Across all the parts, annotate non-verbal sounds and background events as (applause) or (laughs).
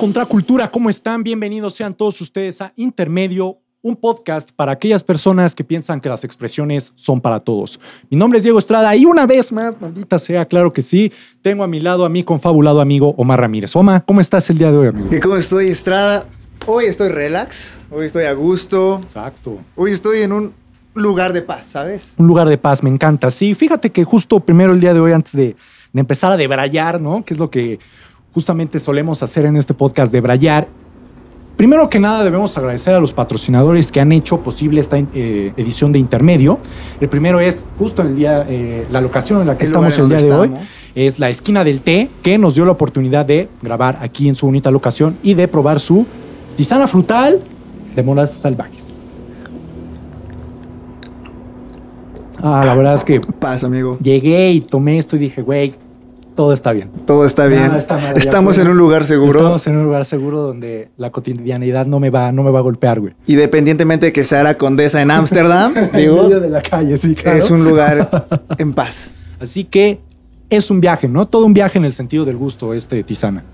Contracultura, ¿cómo están? Bienvenidos sean todos ustedes a Intermedio, un podcast para aquellas personas que piensan que las expresiones son para todos. Mi nombre es Diego Estrada y una vez más, maldita sea, claro que sí, tengo a mi lado a mi confabulado amigo Omar Ramírez. Omar, ¿cómo estás el día de hoy, amigo? ¿Y cómo estoy, Estrada? Hoy estoy relax, hoy estoy a gusto, Exacto. hoy estoy en un lugar de paz, ¿sabes? Un lugar de paz, me encanta. Sí, fíjate que justo primero el día de hoy, antes de, de empezar a debrayar, ¿no? Que es lo que justamente solemos hacer en este podcast, debrayar. Primero que nada debemos agradecer a los patrocinadores que han hecho posible esta eh, edición de intermedio. El primero es justo el día, eh, la locación en la que El estamos el día de hoy. Es la esquina del té, que nos dio la oportunidad de grabar aquí en su bonita locación y de probar su tisana frutal de moras salvajes. Ah, la verdad es que Paz, amigo. llegué y tomé esto y dije, güey, todo está bien. Todo está bien. Nada está mal Estamos en un lugar seguro. Estamos en un lugar seguro donde la cotidianidad no me va, no me va a golpear, güey. Independientemente de que sea la condesa en Ámsterdam, (laughs) En digo, medio de la calle, sí, claro. es un lugar (laughs) en paz. Así que es un viaje, ¿no? Todo un viaje en el sentido del gusto, este tisana.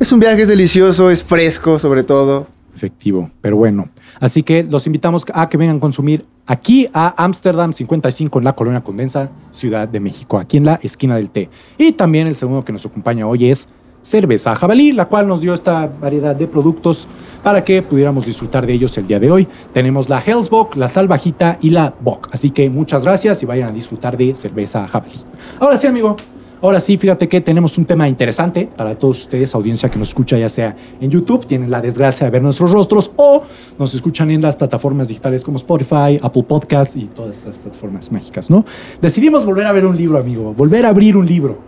Es un viaje, es delicioso, es fresco sobre todo. Efectivo, pero bueno. Así que los invitamos a que vengan a consumir aquí a Ámsterdam 55 en la Colonia Condensa, Ciudad de México, aquí en la esquina del té. Y también el segundo que nos acompaña hoy es Cerveza Jabalí, la cual nos dio esta variedad de productos para que pudiéramos disfrutar de ellos el día de hoy. Tenemos la Hellsbock, la Salvajita y la Bock. Así que muchas gracias y vayan a disfrutar de Cerveza Jabalí. Ahora sí, amigo. Ahora sí, fíjate que tenemos un tema interesante para todos ustedes, audiencia que nos escucha ya sea en YouTube, tienen la desgracia de ver nuestros rostros o nos escuchan en las plataformas digitales como Spotify, Apple Podcasts y todas esas plataformas mágicas, ¿no? Decidimos volver a ver un libro, amigo, volver a abrir un libro.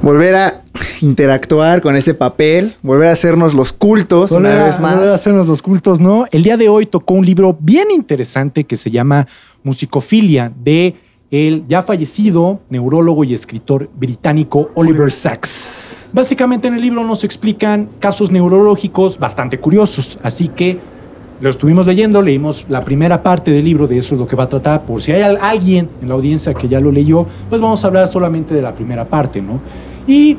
Volver a interactuar con ese papel, volver a hacernos los cultos Volver una vez volver a más. hacernos los cultos, ¿no? El día de hoy tocó un libro bien interesante que se llama Musicofilia de el ya fallecido neurólogo y escritor británico Oliver Sacks. Básicamente en el libro nos explican casos neurológicos bastante curiosos, así que lo estuvimos leyendo, leímos la primera parte del libro, de eso es lo que va a tratar. Por si hay al- alguien en la audiencia que ya lo leyó, pues vamos a hablar solamente de la primera parte, ¿no? Y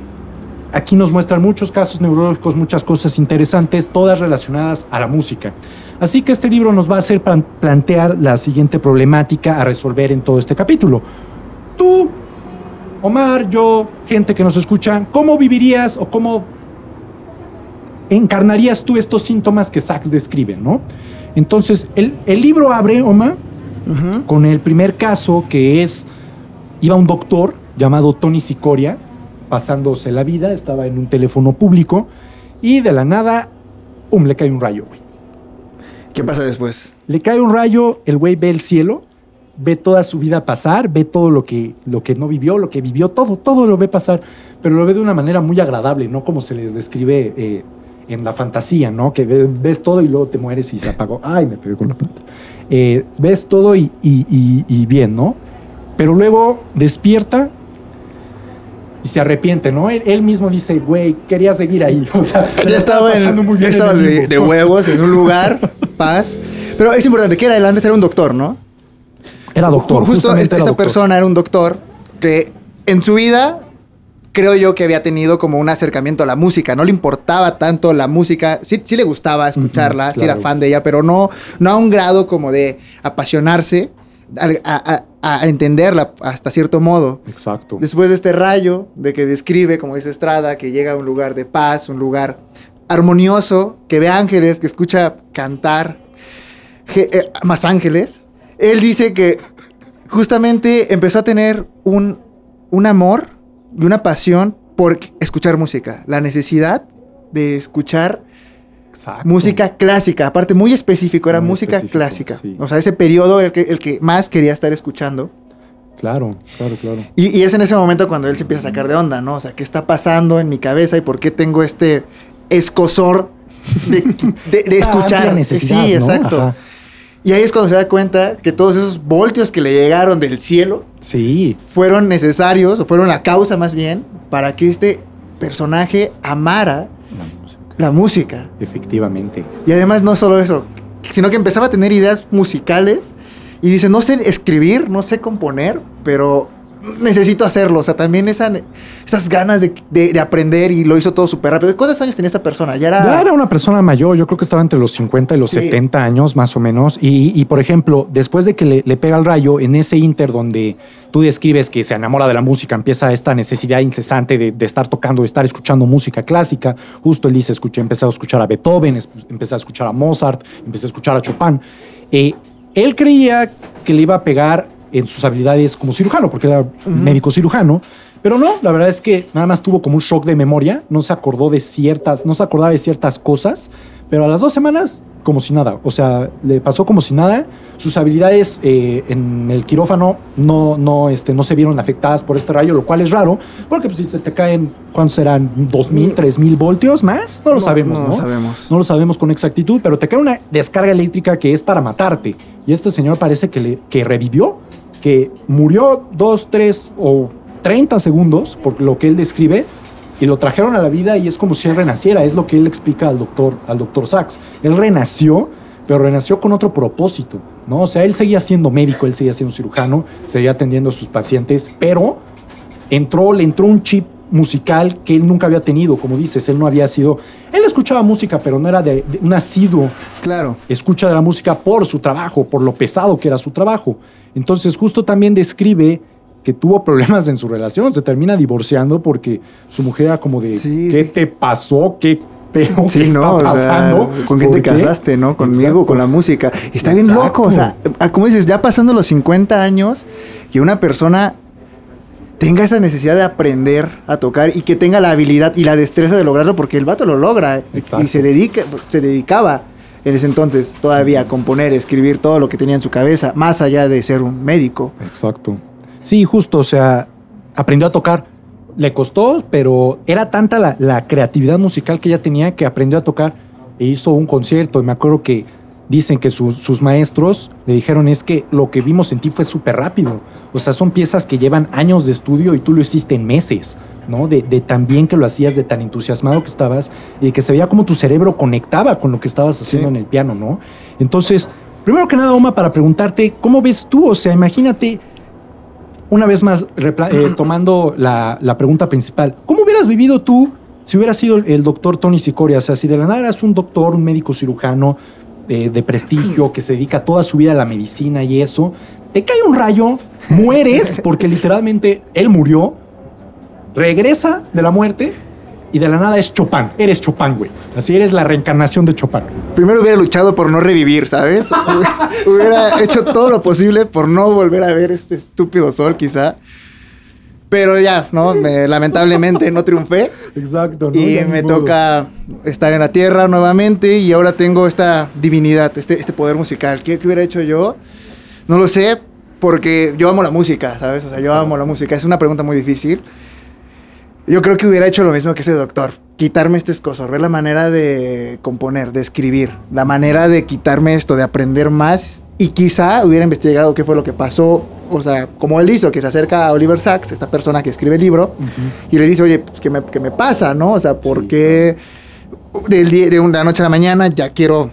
aquí nos muestran muchos casos neurológicos, muchas cosas interesantes, todas relacionadas a la música. Así que este libro nos va a hacer plan- plantear la siguiente problemática a resolver en todo este capítulo. Tú, Omar, yo, gente que nos escucha, ¿cómo vivirías o cómo encarnarías tú estos síntomas que Sachs describe, no? Entonces, el, el libro abre, Omar, con el primer caso que es, iba un doctor llamado Tony Sicoria, pasándose la vida, estaba en un teléfono público y de la nada, ¡pum!, le cae un rayo, güey. ¿Qué pasa después? Le cae un rayo, el güey ve el cielo, ve toda su vida pasar, ve todo lo que, lo que no vivió, lo que vivió, todo, todo lo ve pasar, pero lo ve de una manera muy agradable, no como se les describe eh, en la fantasía, ¿no? Que ve- ves todo y luego te mueres y se apagó. Ay, me pegué con la planta. Eh, ves todo y, y- y- y bien, ¿no? Pero luego despierta y se arrepiente, ¿no? Él, él mismo dice, güey, quería seguir ahí. (laughs) O sea, Ya estaba, en- pasando muy bien ya en estaba el de, huevos en un lugar, (laughs) paz. Pero es importante que era antes era un doctor, ¿no? Era doctor. Ju- Justo esta, era esta doctor. persona era un doctor que en su vida creo yo que había tenido como un acercamiento a la música. No le importaba tanto la música. Sí, sí le gustaba escucharla, sí era fan de ella, pero no, no a un grado como de apasionarse, a, a- a entenderla hasta cierto modo. Exacto. Después de este rayo de que describe, como dice Estrada, que llega a un lugar de paz, un lugar armonioso, que ve ángeles, que escucha cantar eh, más ángeles, él dice que justamente empezó a tener un, un amor y una pasión por escuchar música, la necesidad de escuchar Exacto. música clásica, aparte muy específico, era Muy música específico, clásica. sí. O sea, ese periodo el que, el que más quería estar escuchando. Claro, claro, claro. Y, y es en ese momento cuando él se empieza a sacar de onda, ¿no? O sea, ¿qué está pasando en mi cabeza y por qué tengo este escosor de, (laughs) de- de Esta escuchar? necesidad, sí, ¿no? exacto. Ajá. Y ahí es cuando se da cuenta que todos esos voltios que le llegaron del cielo Sí, fueron necesarios, o fueron la causa más bien, para que este personaje amara la música. efectivamente. Y además no solo eso, sino que empezaba a tener ideas musicales y dice, no sé escribir, no sé componer, pero necesito hacerlo. O sea, también esa, esas ganas de, de- de aprender y lo hizo todo súper rápido. ¿Cuántos años tenía esta persona? Ya era... Ya era una persona mayor, yo creo que estaba entre los 50 y los Sí. 70 años más o menos. Y, y, por ejemplo, después de que le, le pega el rayo, en ese inter donde tú describes que se enamora de la música, empieza esta necesidad incesante de, de estar tocando, de estar escuchando música clásica. Justo él dice, escuché, empecé a escuchar a Beethoven, empecé a escuchar a Mozart, empecé a escuchar a Chopin. Eh, él creía que le iba a pegar en sus habilidades como cirujano, porque era médico cirujano, pero no, la verdad es que nada más tuvo como un shock de memoria, no se acordó de ciertas, no se acordaba de ciertas cosas, pero a las dos semanas como si nada, o sea, le pasó como si nada, sus habilidades eh, en el quirófano no, no, este, no se vieron afectadas por este rayo, lo cual es raro, porque pues, si se te caen, ¿cuántos serán? ¿2.000, 3.000 voltios más? No lo No, sabemos, no ¿no? lo sabemos. No lo sabemos con exactitud, pero te cae una descarga eléctrica que es para matarte. Y este señor parece que, le, que revivió, que murió dos, tres o 30 segundos, por lo que él describe, y lo trajeron a la vida y es como si él renaciera. Es lo que él explica al doctor, al doctor Sachs. Él renació, pero renació con otro propósito, ¿no? O sea, él seguía siendo médico, él seguía siendo cirujano, seguía atendiendo a sus pacientes, pero entró, le entró un chip musical que él nunca había tenido, como dices, él no había sido, él escuchaba música, pero no era de, de un asiduo Claro. escucha de la música por su trabajo, por lo pesado que era su trabajo. Entonces justo también describe que tuvo problemas en su relación, se termina divorciando porque su mujer era como de, Sí, ¿qué sí. te pasó? ¿Qué pedo Sí, ¿Qué no, está o sea, pasando? ¿con quién ¿Por te qué? casaste, no? Conmigo, Exacto. con la música. Está bien loco, o sea, ah, como dices, ya pasando los 50 años, que una persona tenga esa necesidad de aprender a tocar y que tenga la habilidad y la destreza de lograrlo, porque el vato lo logra Exacto. y se dedica, se dedicaba en ese entonces todavía a componer, escribir todo lo que tenía en su cabeza, más allá de ser un médico. Exacto. Sí, justo, o sea, aprendió a tocar. Le costó, pero era tanta la, la creatividad musical que ella tenía que aprendió a tocar e hizo un concierto. Y me acuerdo que dicen que sus- sus maestros le dijeron es que lo que vimos en ti fue súper rápido. O sea, son piezas que llevan años de estudio y tú lo hiciste en meses, ¿no? De, de tan bien que lo hacías, de tan entusiasmado que estabas y que se veía como tu cerebro conectaba con lo que estabas haciendo Sí. en el piano, ¿no? Entonces, primero que nada, Oma, para preguntarte, ¿cómo ves tú? O sea, imagínate, una vez más, eh, (clears throat) tomando la, la pregunta principal, ¿cómo hubieras vivido tú si hubieras sido el, el doctor Tony Sicoria? O sea, si de la nada eras un doctor, un médico cirujano eh, de prestigio (clears throat) que se dedica toda su vida a la medicina y eso, te cae un rayo, mueres, porque literalmente él murió, regresa de la muerte y de la nada es Chopin. Eres Chopin, güey. Así eres la reencarnación de Chopin. Primero hubiera luchado por no revivir, ¿sabes? (laughs) hubiera hecho todo lo posible por no volver a ver este estúpido sol, quizá. Pero ya, ¿no? Me- lamentablemente no triunfé. Exacto, ¿no? Y me modo. toca estar en la tierra nuevamente y ahora tengo esta divinidad, este, este poder musical. ¿Qué, qué hubiera hecho yo? No lo sé, porque yo amo la música, ¿sabes? O sea, yo amo la música. Es una pregunta muy difícil. Yo creo que hubiera hecho lo mismo que ese doctor. Quitarme este escozo, ver la manera de componer, de escribir, la manera de quitarme esto, de aprender más. Y quizá hubiera investigado qué fue lo que pasó. O sea, como él hizo, que se acerca a Oliver Sacks, esta persona que escribe el libro, y le dice, oye, pues, ¿qué, me, qué me pasa, no? O sea, ¿por Sí, qué día, de una noche a la mañana ya quiero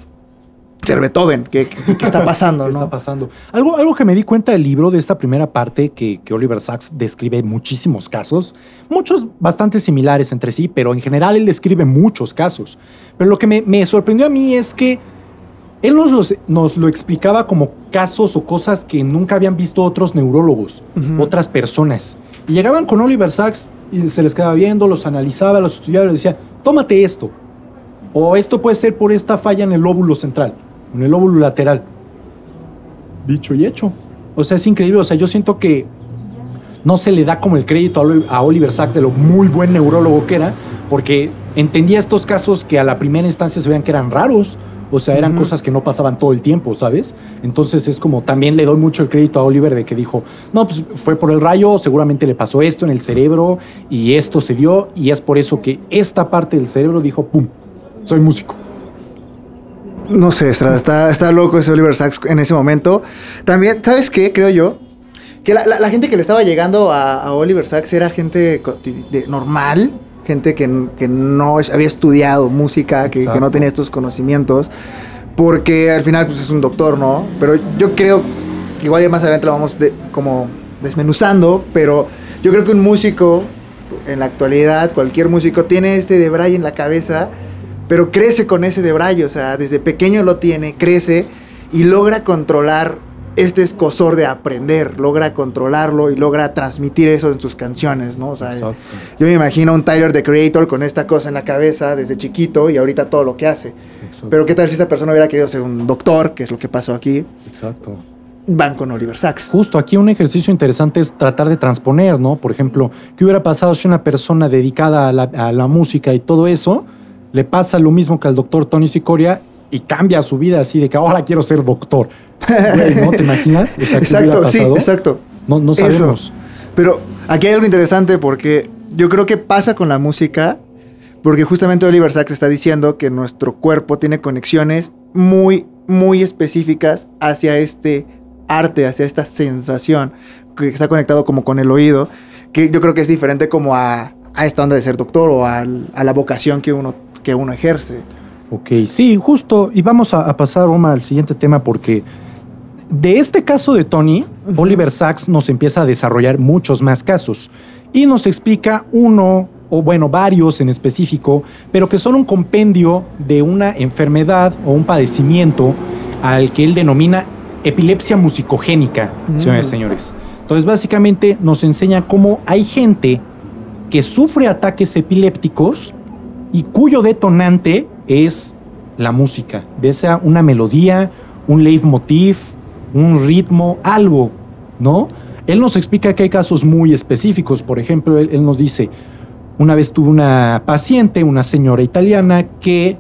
ser Beethoven? ¿Qué, qué- qué está (laughs) pasando, ¿Qué no? está pasando? Algo, algo que me di cuenta del libro, de esta primera parte, que, que Oliver Sacks describe muchísimos casos, muchos bastante similares entre sí, pero en general él describe muchos casos. Pero lo que me, me sorprendió a mí es que él nos, los- nos lo explicaba como casos o cosas que nunca habían visto otros neurólogos, otras personas. Y llegaban con Oliver Sacks y se les quedaba viendo, los analizaba, los estudiaba y les decía, tómate esto. O esto puede ser por esta falla en el lóbulo central, en el lóbulo lateral. Dicho y hecho. O sea, es increíble. O sea, yo siento que no se le da como el crédito a Oli- a Oliver Sacks de lo muy buen neurólogo que era, porque entendía estos casos que a la primera instancia se veían que eran raros. O sea, eran cosas que no pasaban todo el tiempo, ¿sabes? Entonces es como también le doy mucho el crédito a Oliver de que dijo, no, pues fue por el rayo, seguramente le pasó esto en el cerebro y esto se dio y es por eso que esta parte del cerebro dijo, ¡pum! Soy músico. No sé, Estrada, está, está loco ese Oliver Sacks en ese momento. También, ¿sabes qué? Creo yo. Que la, la- la gente que le estaba llegando a, a Oliver Sacks era gente de- normal, gente que, que no había estudiado música, que, que no tenía estos conocimientos, porque al final pues, es un doctor, ¿no? Pero yo creo que igual ya más adelante lo vamos de, como desmenuzando, pero yo creo que un músico, en la actualidad, cualquier músico, tiene este debraye en la cabeza, pero crece con ese debraye, o sea, desde pequeño lo tiene, crece y logra controlar este escosor de aprender, logra controlarlo y logra transmitir eso en sus canciones, ¿no? O sea, Exacto. yo me imagino un Tyler the Creator con esta cosa en la cabeza desde chiquito y ahorita todo lo que hace. Exacto. Pero qué tal si esa persona hubiera querido ser un doctor, que es lo que pasó aquí, Exacto. van con Oliver Sacks. Justo aquí un ejercicio interesante es tratar de transponer, ¿no? Por ejemplo, ¿qué hubiera pasado si una persona dedicada a la, a la música y todo eso le pasa lo mismo que al doctor Tony Sicoria y cambia su vida así de que ahora quiero ser doctor? (laughs) Güey, ¿No te imaginas? O sea, ¿qué hubiera Exacto, sí, exacto. No, no Eso. sabemos. Pero aquí hay algo interesante porque yo creo que pasa con la música, porque justamente Oliver Sacks está diciendo que nuestro cuerpo tiene conexiones muy, muy específicas hacia este arte, hacia esta sensación, que está conectado como con el oído, que yo creo que es diferente como a, a esta onda de ser doctor o al- a la vocación que uno, que uno ejerce. Ok, sí, justo. Y vamos a, a pasar, Roma, al siguiente tema porque de este caso de Tony. Oliver Sacks nos empieza a desarrollar muchos más casos y nos explica uno, o bueno, varios en específico, pero que son un compendio de una enfermedad o un padecimiento al que él denomina epilepsia musicogénica, Mm. señores y señores. Entonces, básicamente nos enseña cómo hay gente que sufre ataques epilépticos y cuyo detonante es la música, ya sea una melodía, un leitmotiv, un ritmo, algo, ¿no? Él nos explica que hay casos muy específicos. Por ejemplo, él, nos dice, una vez tuve una paciente, una señora italiana, que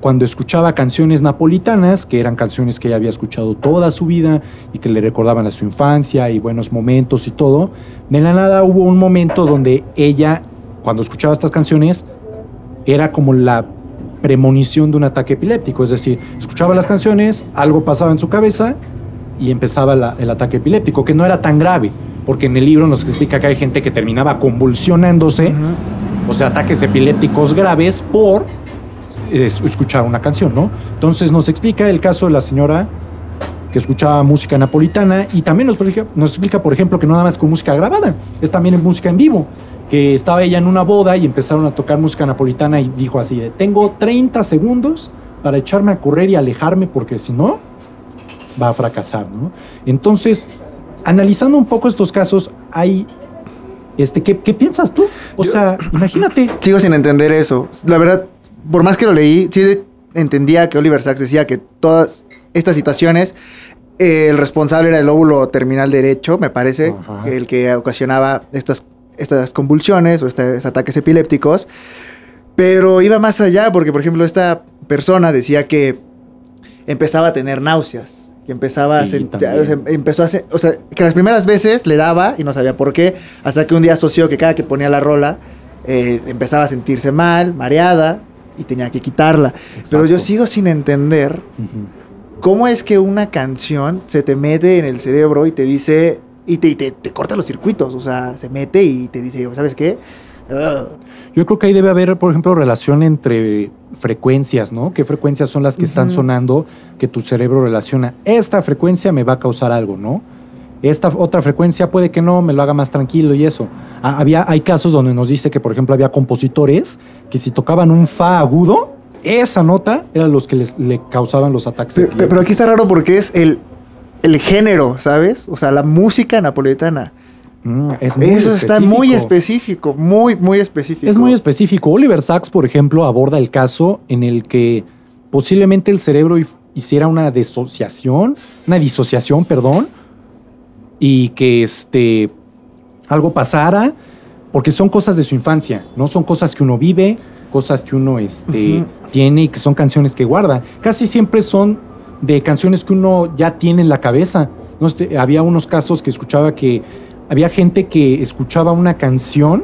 cuando escuchaba canciones napolitanas, que eran canciones que ella había escuchado toda su vida y que le recordaban a su infancia y buenos momentos y todo, de la nada hubo un momento donde ella, cuando escuchaba estas canciones, era como la premonición de un ataque epiléptico, es decir, escuchaba las canciones, algo pasaba en su cabeza y empezaba la- el ataque epiléptico, que no era tan grave, porque en el libro nos explica que hay gente que terminaba convulsionándose, o sea, ataques epilépticos graves por es- escuchar una canción, ¿no? Entonces nos explica el caso de la señora que escuchaba música napolitana y también nos, explica- nos explica, por ejemplo, que no nada más con música grabada, es también en música en vivo, que estaba ella en una boda y empezaron a tocar música napolitana y dijo así de, tengo 30 segundos para echarme a correr y alejarme porque si no, va a fracasar, ¿no? Entonces, analizando un poco estos casos, hay... Este, ¿qué, qué piensas tú? O Yo- sea, (laughs) imagínate. Sigo sin entender eso. La verdad, por más que lo leí, sí entendía que Oliver Sacks decía que todas estas situaciones, eh, el responsable era el óvulo terminal derecho, me parece, Ajá. el que ocasionaba estas, estas convulsiones o estos ataques epilépticos. Pero iba más allá, porque por ejemplo, esta persona decía que empezaba a tener náuseas. Que empezaba a sentir, o sea, empezó a hacer, o sea, que las primeras veces le daba y no sabía por qué, hasta que un día asoció que cada que ponía la rola, eh, empezaba a sentirse mal, mareada, y tenía que quitarla. Pero yo sigo sin entender cómo es que una canción se te mete en el cerebro y te dice, y te, te, te corta los circuitos, o sea, se mete y te dice, ¿sabes qué? Ugh. Yo creo que ahí debe haber, por ejemplo, relación entre frecuencias, ¿no? ¿Qué frecuencias son las que están sonando que tu cerebro relaciona? Esta frecuencia me va a causar algo, ¿no? Esta otra frecuencia puede que no, me lo haga más tranquilo y eso. Ah, había, hay casos donde nos dice que, por ejemplo, había compositores que si tocaban un fa agudo, esa nota eran los que les, le causaban los ataques. Pero, aquí está raro porque es el, el género, ¿sabes? O sea, la música napolitana. Mm, es muy Eso está muy específico. específico, muy, muy específico. Es muy específico. Oliver Sacks, por ejemplo, aborda el caso en el que posiblemente el cerebro hiciera una disociación, una disociación, perdón, y que este algo pasara, porque son cosas de su infancia, no son cosas que uno vive, cosas que uno este, tiene y que son canciones que guarda. Casi siempre son de canciones que uno ya tiene en la cabeza. No, había unos casos que escuchaba que había gente que escuchaba una canción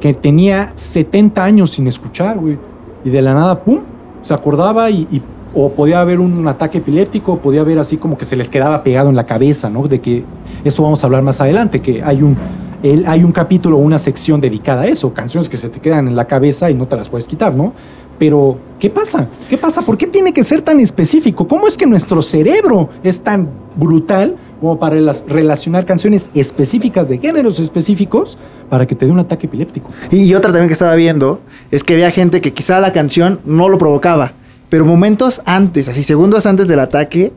que tenía 70 años sin escuchar, güey. Y de la nada, ¡pum! Se acordaba y, o podía haber un ataque epiléptico, podía haber así como que se les quedaba pegado en la cabeza, ¿no? De que eso vamos a hablar más adelante, que hay un, el- hay un capítulo o una sección dedicada a eso, canciones que se te quedan en la cabeza y no te las puedes quitar, ¿no? Pero, ¿qué pasa? ¿Qué pasa? ¿Por qué tiene que ser tan específico? ¿Cómo es que nuestro cerebro es tan brutal como para relacionar canciones específicas de géneros específicos para que te dé un ataque epiléptico. Y otra también que estaba viendo es que había gente que quizá la canción no lo provocaba, pero momentos antes, así segundos antes del ataque,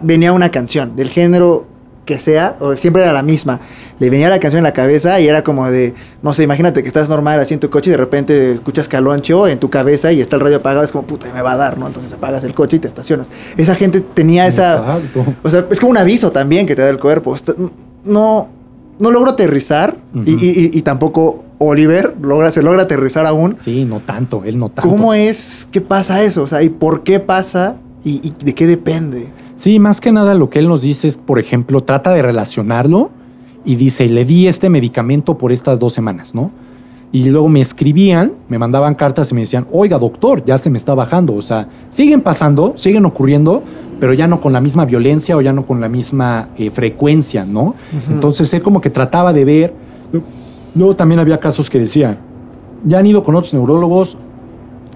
venía una canción del género que sea, o siempre era la misma. Le venía la canción en la cabeza y era como de, no sé, imagínate que estás normal así en tu coche y de repente escuchas caloncho en tu cabeza y está el radio apagado, es como, puta, me va a dar, ¿no? Entonces apagas el coche y te estacionas. Esa gente tenía esa... Exacto. O sea, es como un aviso también que te da el cuerpo. No, no logro aterrizar y, y- y- y tampoco Oliver logra, se logra aterrizar aún. Sí, no tanto, él no tanto. ¿Cómo es? ¿Qué pasa eso? O sea, ¿y por qué pasa? ¿Y, y de qué depende? Sí, más que nada lo que él nos dice es, por ejemplo, trata de relacionarlo y dice, le di este medicamento por estas dos semanas, ¿no? Y luego me escribían, me mandaban cartas y me decían, oiga, doctor, ya se me está bajando. O sea, siguen pasando, siguen ocurriendo, pero ya no con la misma violencia o ya no con la misma eh, frecuencia, ¿no? Entonces él como que trataba de ver. Luego también había casos que decían, ya han ido con otros neurólogos,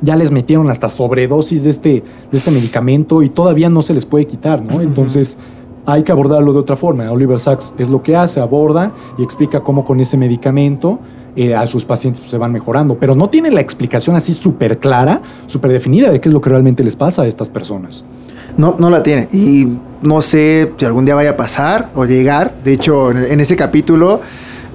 ya les metieron hasta sobredosis de este, de este medicamento y todavía no se les puede quitar, ¿no? Entonces hay que abordarlo de otra forma. Oliver Sacks es lo que hace, aborda y explica cómo con ese medicamento eh, a sus pacientes pues, se van mejorando, pero no tiene la explicación así súper clara, súper definida de qué es lo que realmente les pasa a estas personas. No, no la tiene. Y no sé si algún día vaya a pasar o llegar. De hecho, en, en ese capítulo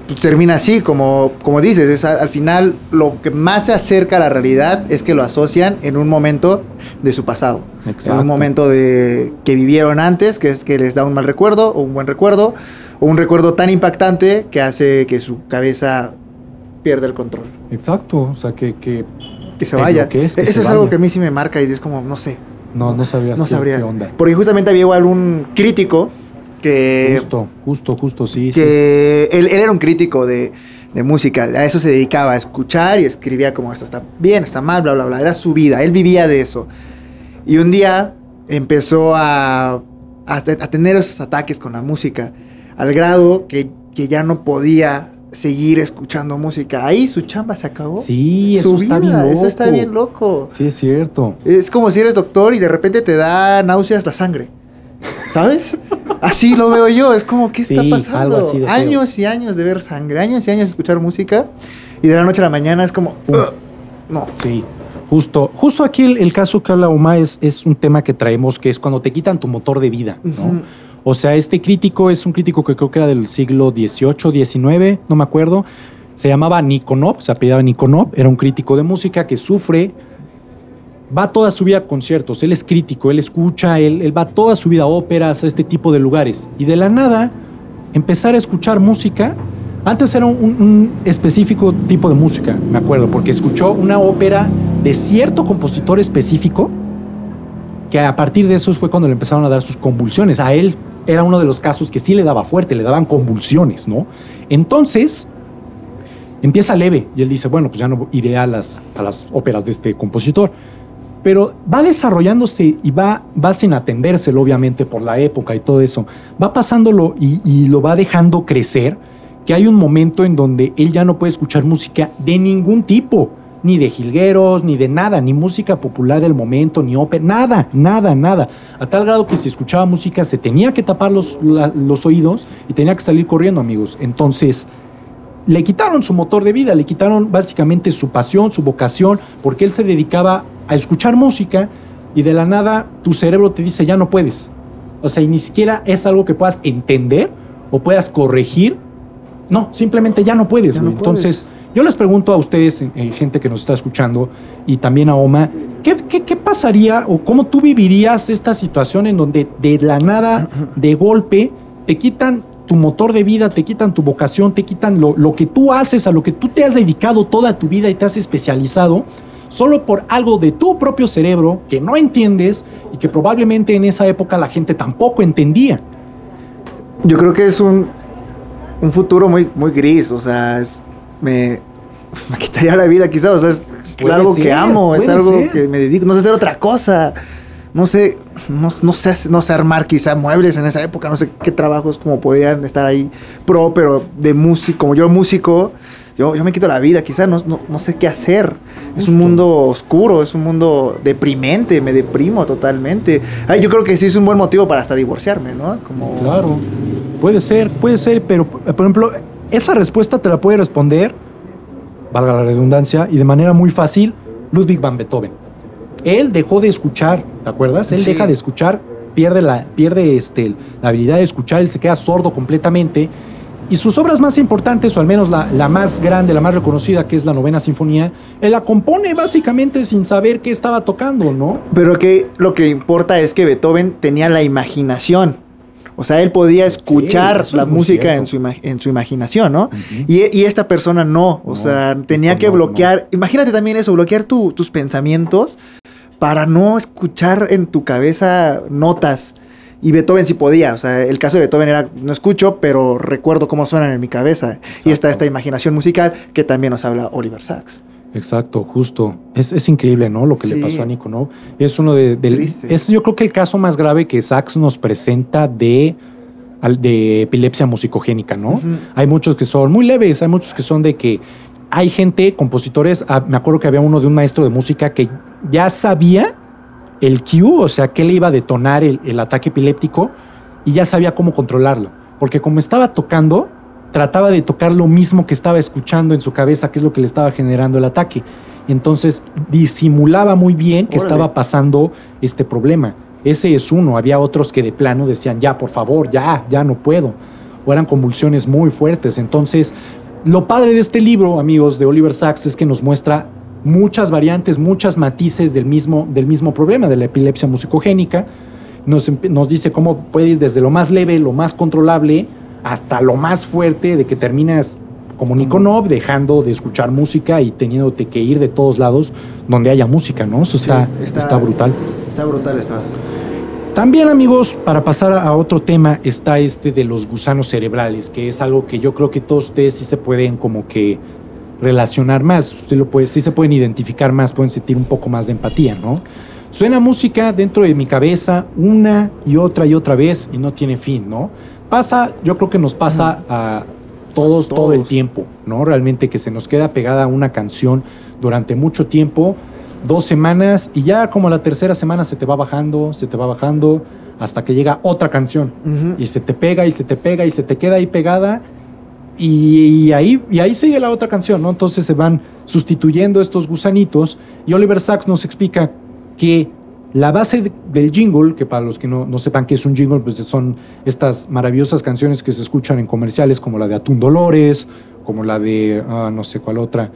pues, termina así, como, como dices. Es al, al final lo que más se acerca a la realidad es que lo asocian en un momento de su pasado. En Exacto. un momento de que vivieron antes, que es que les da un mal recuerdo o un buen recuerdo, o un recuerdo tan impactante que hace que su cabeza pierda el control. Exacto, o sea, que, que Que se vaya. que es, que Eso se es algo que a mí sí me marca y es como, no sé. no, no sabrías No qué- sabría. qué onda. Porque justamente había igual un crítico que, Justo, justo, justo, sí, sí. que él, él era un crítico de, de música, a eso se dedicaba, a escuchar y escribía como esto está bien, está mal, bla, bla, bla. Era su vida, él vivía de eso. Y un día empezó a, a, a tener esos ataques con la música, al grado que, que ya no podía seguir escuchando música. Ahí su chamba se acabó. Sí, Su eso está bien vida, loco. Eso está bien loco. Sí, es cierto. Es como si eres doctor y de repente te da náuseas la sangre. ¿Sabes? (laughs) Así lo veo yo. Es como, ¿qué está Sí, pasando? algo así de feo. años y años de ver sangre, años y años de escuchar música. Y de la noche a la mañana es como, no. Sí. Justo, justo aquí el, el caso que habla Oma es, es un tema que traemos, que es cuando te quitan tu motor de vida, ¿no? O sea, este crítico es un crítico que creo que era del siglo XVIII, XIX, no me acuerdo. Se llamaba Nikonov, se apellidaba Nikonov, era un crítico de música que sufre, va toda su vida a conciertos, él es crítico, él escucha, él, va toda su vida a óperas, a este tipo de lugares. Y de la nada, empezar a escuchar música, antes era un, un- un específico tipo de música, me acuerdo, porque escuchó una ópera de cierto compositor específico, que a partir de eso fue cuando le empezaron a dar sus convulsiones. A él era uno de los casos que sí le daba fuerte, le daban convulsiones, ¿no? Entonces, empieza leve y él dice, bueno, pues ya no iré a las, a las óperas de este compositor. Pero va desarrollándose y va, va sin atendérselo, obviamente, por la época y todo eso. Va pasándolo y, lo va dejando crecer, que hay un momento en donde él ya no puede escuchar música de ningún tipo, ni de jilgueros, ni de nada, ni música popular del momento, ni ópera, nada, nada, nada. A tal grado que si escuchaba música se tenía que tapar los, los oídos y tenía que salir corriendo, amigos. Entonces, le quitaron su motor de vida, le quitaron básicamente su pasión, su vocación, porque él se dedicaba a escuchar música y de la nada tu cerebro te dice ya no puedes. O sea, y ni siquiera es algo que puedas entender o puedas corregir. No, simplemente ya no puedes. Ya puedes. Entonces, yo les pregunto a ustedes, eh, gente que nos está escuchando, y también a Oma, ¿qué, qué, qué pasaría o cómo tú vivirías esta situación en donde de la nada, de golpe, te quitan tu motor de vida, te quitan tu vocación, te quitan lo, lo que tú haces, a lo que tú te has dedicado toda tu vida y te has especializado, solo por algo de tu propio cerebro que no entiendes y que probablemente en esa época la gente tampoco entendía? Yo creo que es un, un futuro muy, muy gris. O sea, es- me, (laughs) me quitaría la vida quizás. O sea, es algo que amo, es algo ser. que me dedico. No sé hacer otra cosa. No sé, no, no sé, no sé armar quizá muebles en esa época. No sé qué trabajos como podrían estar ahí pro, pero de músico, como yo músico, yo, yo me quito la vida. Quizá no, no, no sé qué hacer. Es un Justo. mundo oscuro, es un mundo deprimente, me deprimo totalmente. Ay, yo creo que sí es un buen motivo para hasta divorciarme, ¿no? Como, Claro. Puede ser, puede ser, pero por ejemplo, esa respuesta te la puede responder, valga la redundancia, y de manera muy fácil, Ludwig van Beethoven. Él dejó de escuchar, ¿te acuerdas? Él Sí. deja de escuchar, pierde, la, pierde este, la habilidad de escuchar, él se queda sordo completamente. Y sus obras más importantes, o al menos la, la más grande, la más reconocida, que es la novena sinfonía, él la compone básicamente sin saber qué estaba tocando, ¿no? Pero que lo que importa es que Beethoven tenía la imaginación. O sea, él podía escuchar la es música en su, en su imaginación, ¿no? Y, y esta persona no. O No, sea, tenía no, que no, bloquear. Imagínate también eso, bloquear tu- tus pensamientos para no escuchar en tu cabeza notas. Y Beethoven sí podía. O sea, el caso de Beethoven era, no escucho, pero recuerdo cómo suenan en mi cabeza. Y está esta imaginación musical que también nos habla Oliver Sacks. Exacto, justo. Es, es increíble, ¿no? Lo que Sí. le pasó a Nico, ¿no? Es uno de, del- es yo creo que el caso más grave que Sachs nos presenta de, de epilepsia musicogénica, ¿no? Hay muchos que son muy leves, hay muchos que son de que hay gente, compositores, ah, me acuerdo que había uno de un maestro de música que ya sabía el cue, o sea, que le iba a detonar el, el ataque epiléptico y ya sabía cómo controlarlo. Porque como estaba tocando, trataba de tocar lo mismo que estaba escuchando en su cabeza, que es lo que le estaba generando el ataque. Entonces disimulaba muy bien que Órale. estaba pasando este problema. Ese es uno. Había otros que de plano decían, ya, por favor, ya, ya no puedo. O eran convulsiones muy fuertes. Entonces, lo padre de este libro, amigos, de Oliver Sacks, es que nos muestra muchas variantes, muchas matices del mismo, del mismo problema de la epilepsia musicogénica. Nos, nos dice cómo puede ir desde lo más leve, lo más controlable, hasta lo más fuerte, de que terminas como Nico Nob, dejando de escuchar música y teniéndote que ir de todos lados donde haya música, ¿no? Eso está, Sí, está- está brutal. Está brutal, está. También, amigos, para pasar a otro tema, está este de los gusanos cerebrales, que es algo que yo creo que todos ustedes sí se pueden como que relacionar más, sí, lo puede, sí se pueden identificar más, pueden sentir un poco más de empatía, ¿no? Suena música dentro de mi cabeza una y otra y otra vez y no tiene fin, ¿no? Pasa, yo creo que nos pasa a todos, todo el tiempo, ¿no? Realmente que se nos queda pegada una canción durante mucho tiempo, dos semanas y ya como la tercera semana se te va bajando, se te va bajando hasta que llega otra canción y se te pega y se te pega y se te queda ahí pegada y, ahí, y ahí sigue la otra canción, ¿no? Entonces se van sustituyendo estos gusanitos y Oliver Sacks nos explica que la base de- del jingle, que para los que no, no sepan qué es un jingle, pues son estas maravillosas canciones que se escuchan en comerciales como la de Atún Dolores, como la de, ah, no sé cuál otra.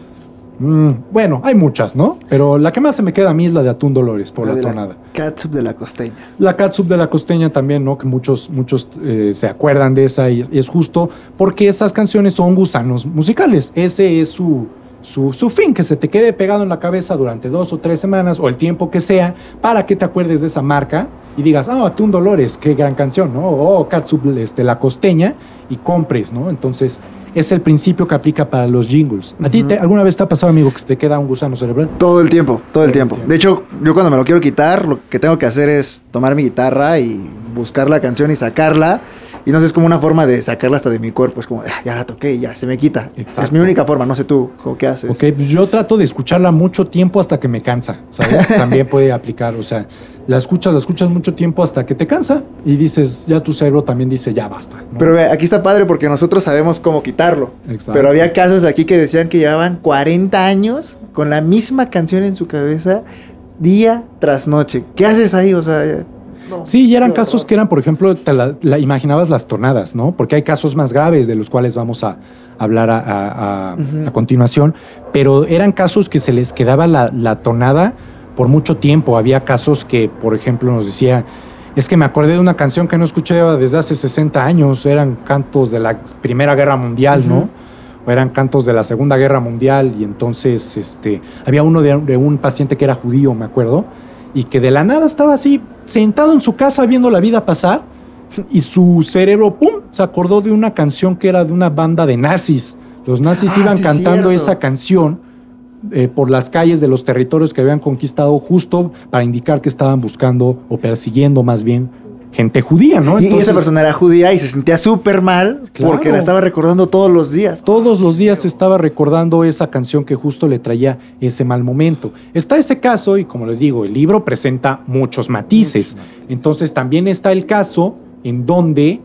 Mm, bueno, hay muchas, ¿no? Pero la que más se me queda a mí es la de Atún Dolores, por la, de tonada. catsup de la costeña. La catsup de la costeña también, ¿no? Que muchos, muchos eh, se acuerdan de esa y, y es justo porque esas canciones son gusanos musicales. Ese es su, su, su fin, que se te quede pegado en la cabeza durante dos o tres semanas o el tiempo que sea para que te acuerdes de esa marca y digas, ah, Atún Dolores, qué gran canción, ¿no? O catsup este, la costeña y compres, ¿no? Entonces es el principio que aplica para los jingles. ¿A ti te- alguna vez te ha pasado, amigo, que te queda un gusano cerebral? Todo el tiempo, todo el el tiempo. tiempo. De hecho, yo cuando me lo quiero quitar, lo que tengo que hacer es tomar mi guitarra y buscar la canción y sacarla. Y no sé, es como una forma de sacarla hasta de mi cuerpo. Es como, "Ah, ya la toqué, ya se me quita. Exacto. Es mi única forma, no sé tú, ¿cómo qué haces? Ok, pues yo trato de escucharla mucho tiempo hasta que me cansa, ¿sabes? (laughs) También puede aplicar, o sea, la escuchas, la escuchas mucho tiempo hasta que te cansa y dices, ya tu cerebro también dice, ya basta. ¿no? Pero ve, aquí está padre porque nosotros sabemos cómo quitarlo. Exacto. Pero había casos aquí que decían que llevaban 40 años con la misma canción en su cabeza, día tras noche. ¿Qué haces ahí? O sea, no, Sí, y eran casos que eran, por ejemplo, te la, la imaginabas las tonadas, ¿no? Porque hay casos más graves de los cuales vamos a hablar a, a- a- Ujú. a continuación, pero eran casos que se les quedaba la, la tonada por mucho tiempo. Había casos que, por ejemplo, nos decía, es que me acordé de una canción que no escuché desde hace 60 años, eran cantos de la Primera Guerra Mundial, ¿no? O eran cantos de la Segunda Guerra Mundial y entonces este, había uno de, de un paciente que era judío, me acuerdo, y que de la nada estaba así sentado en su casa viendo la vida pasar y su cerebro, ¡pum!, se acordó de una canción que era de una banda de nazis. Los nazis Ah, iban sí, cantando esa canción eh, por las calles de los territorios que habían conquistado justo para indicar que estaban buscando o persiguiendo más bien gente judía, ¿no? Y- y esa persona era judía y se sentía súper mal Claro. porque la estaba recordando todos los días. Todos los días estaba recordando esa canción que justo le traía ese mal momento. Está ese caso y como les digo, el libro presenta muchos matices. Entonces también está el caso en donde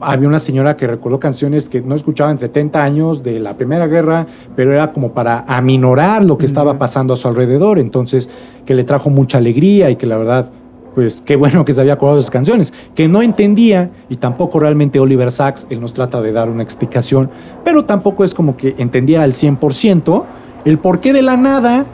había una señora que recordó canciones que no escuchaban 70 años de la Primera Guerra, pero era como para aminorar lo que estaba pasando a su alrededor. Entonces, que le trajo mucha alegría y que la verdad, pues qué bueno que se había acordado de esas canciones, que no entendía y tampoco realmente Oliver Sacks, él nos trata de dar una explicación, pero tampoco es como que entendiera al 100% el por qué de la nada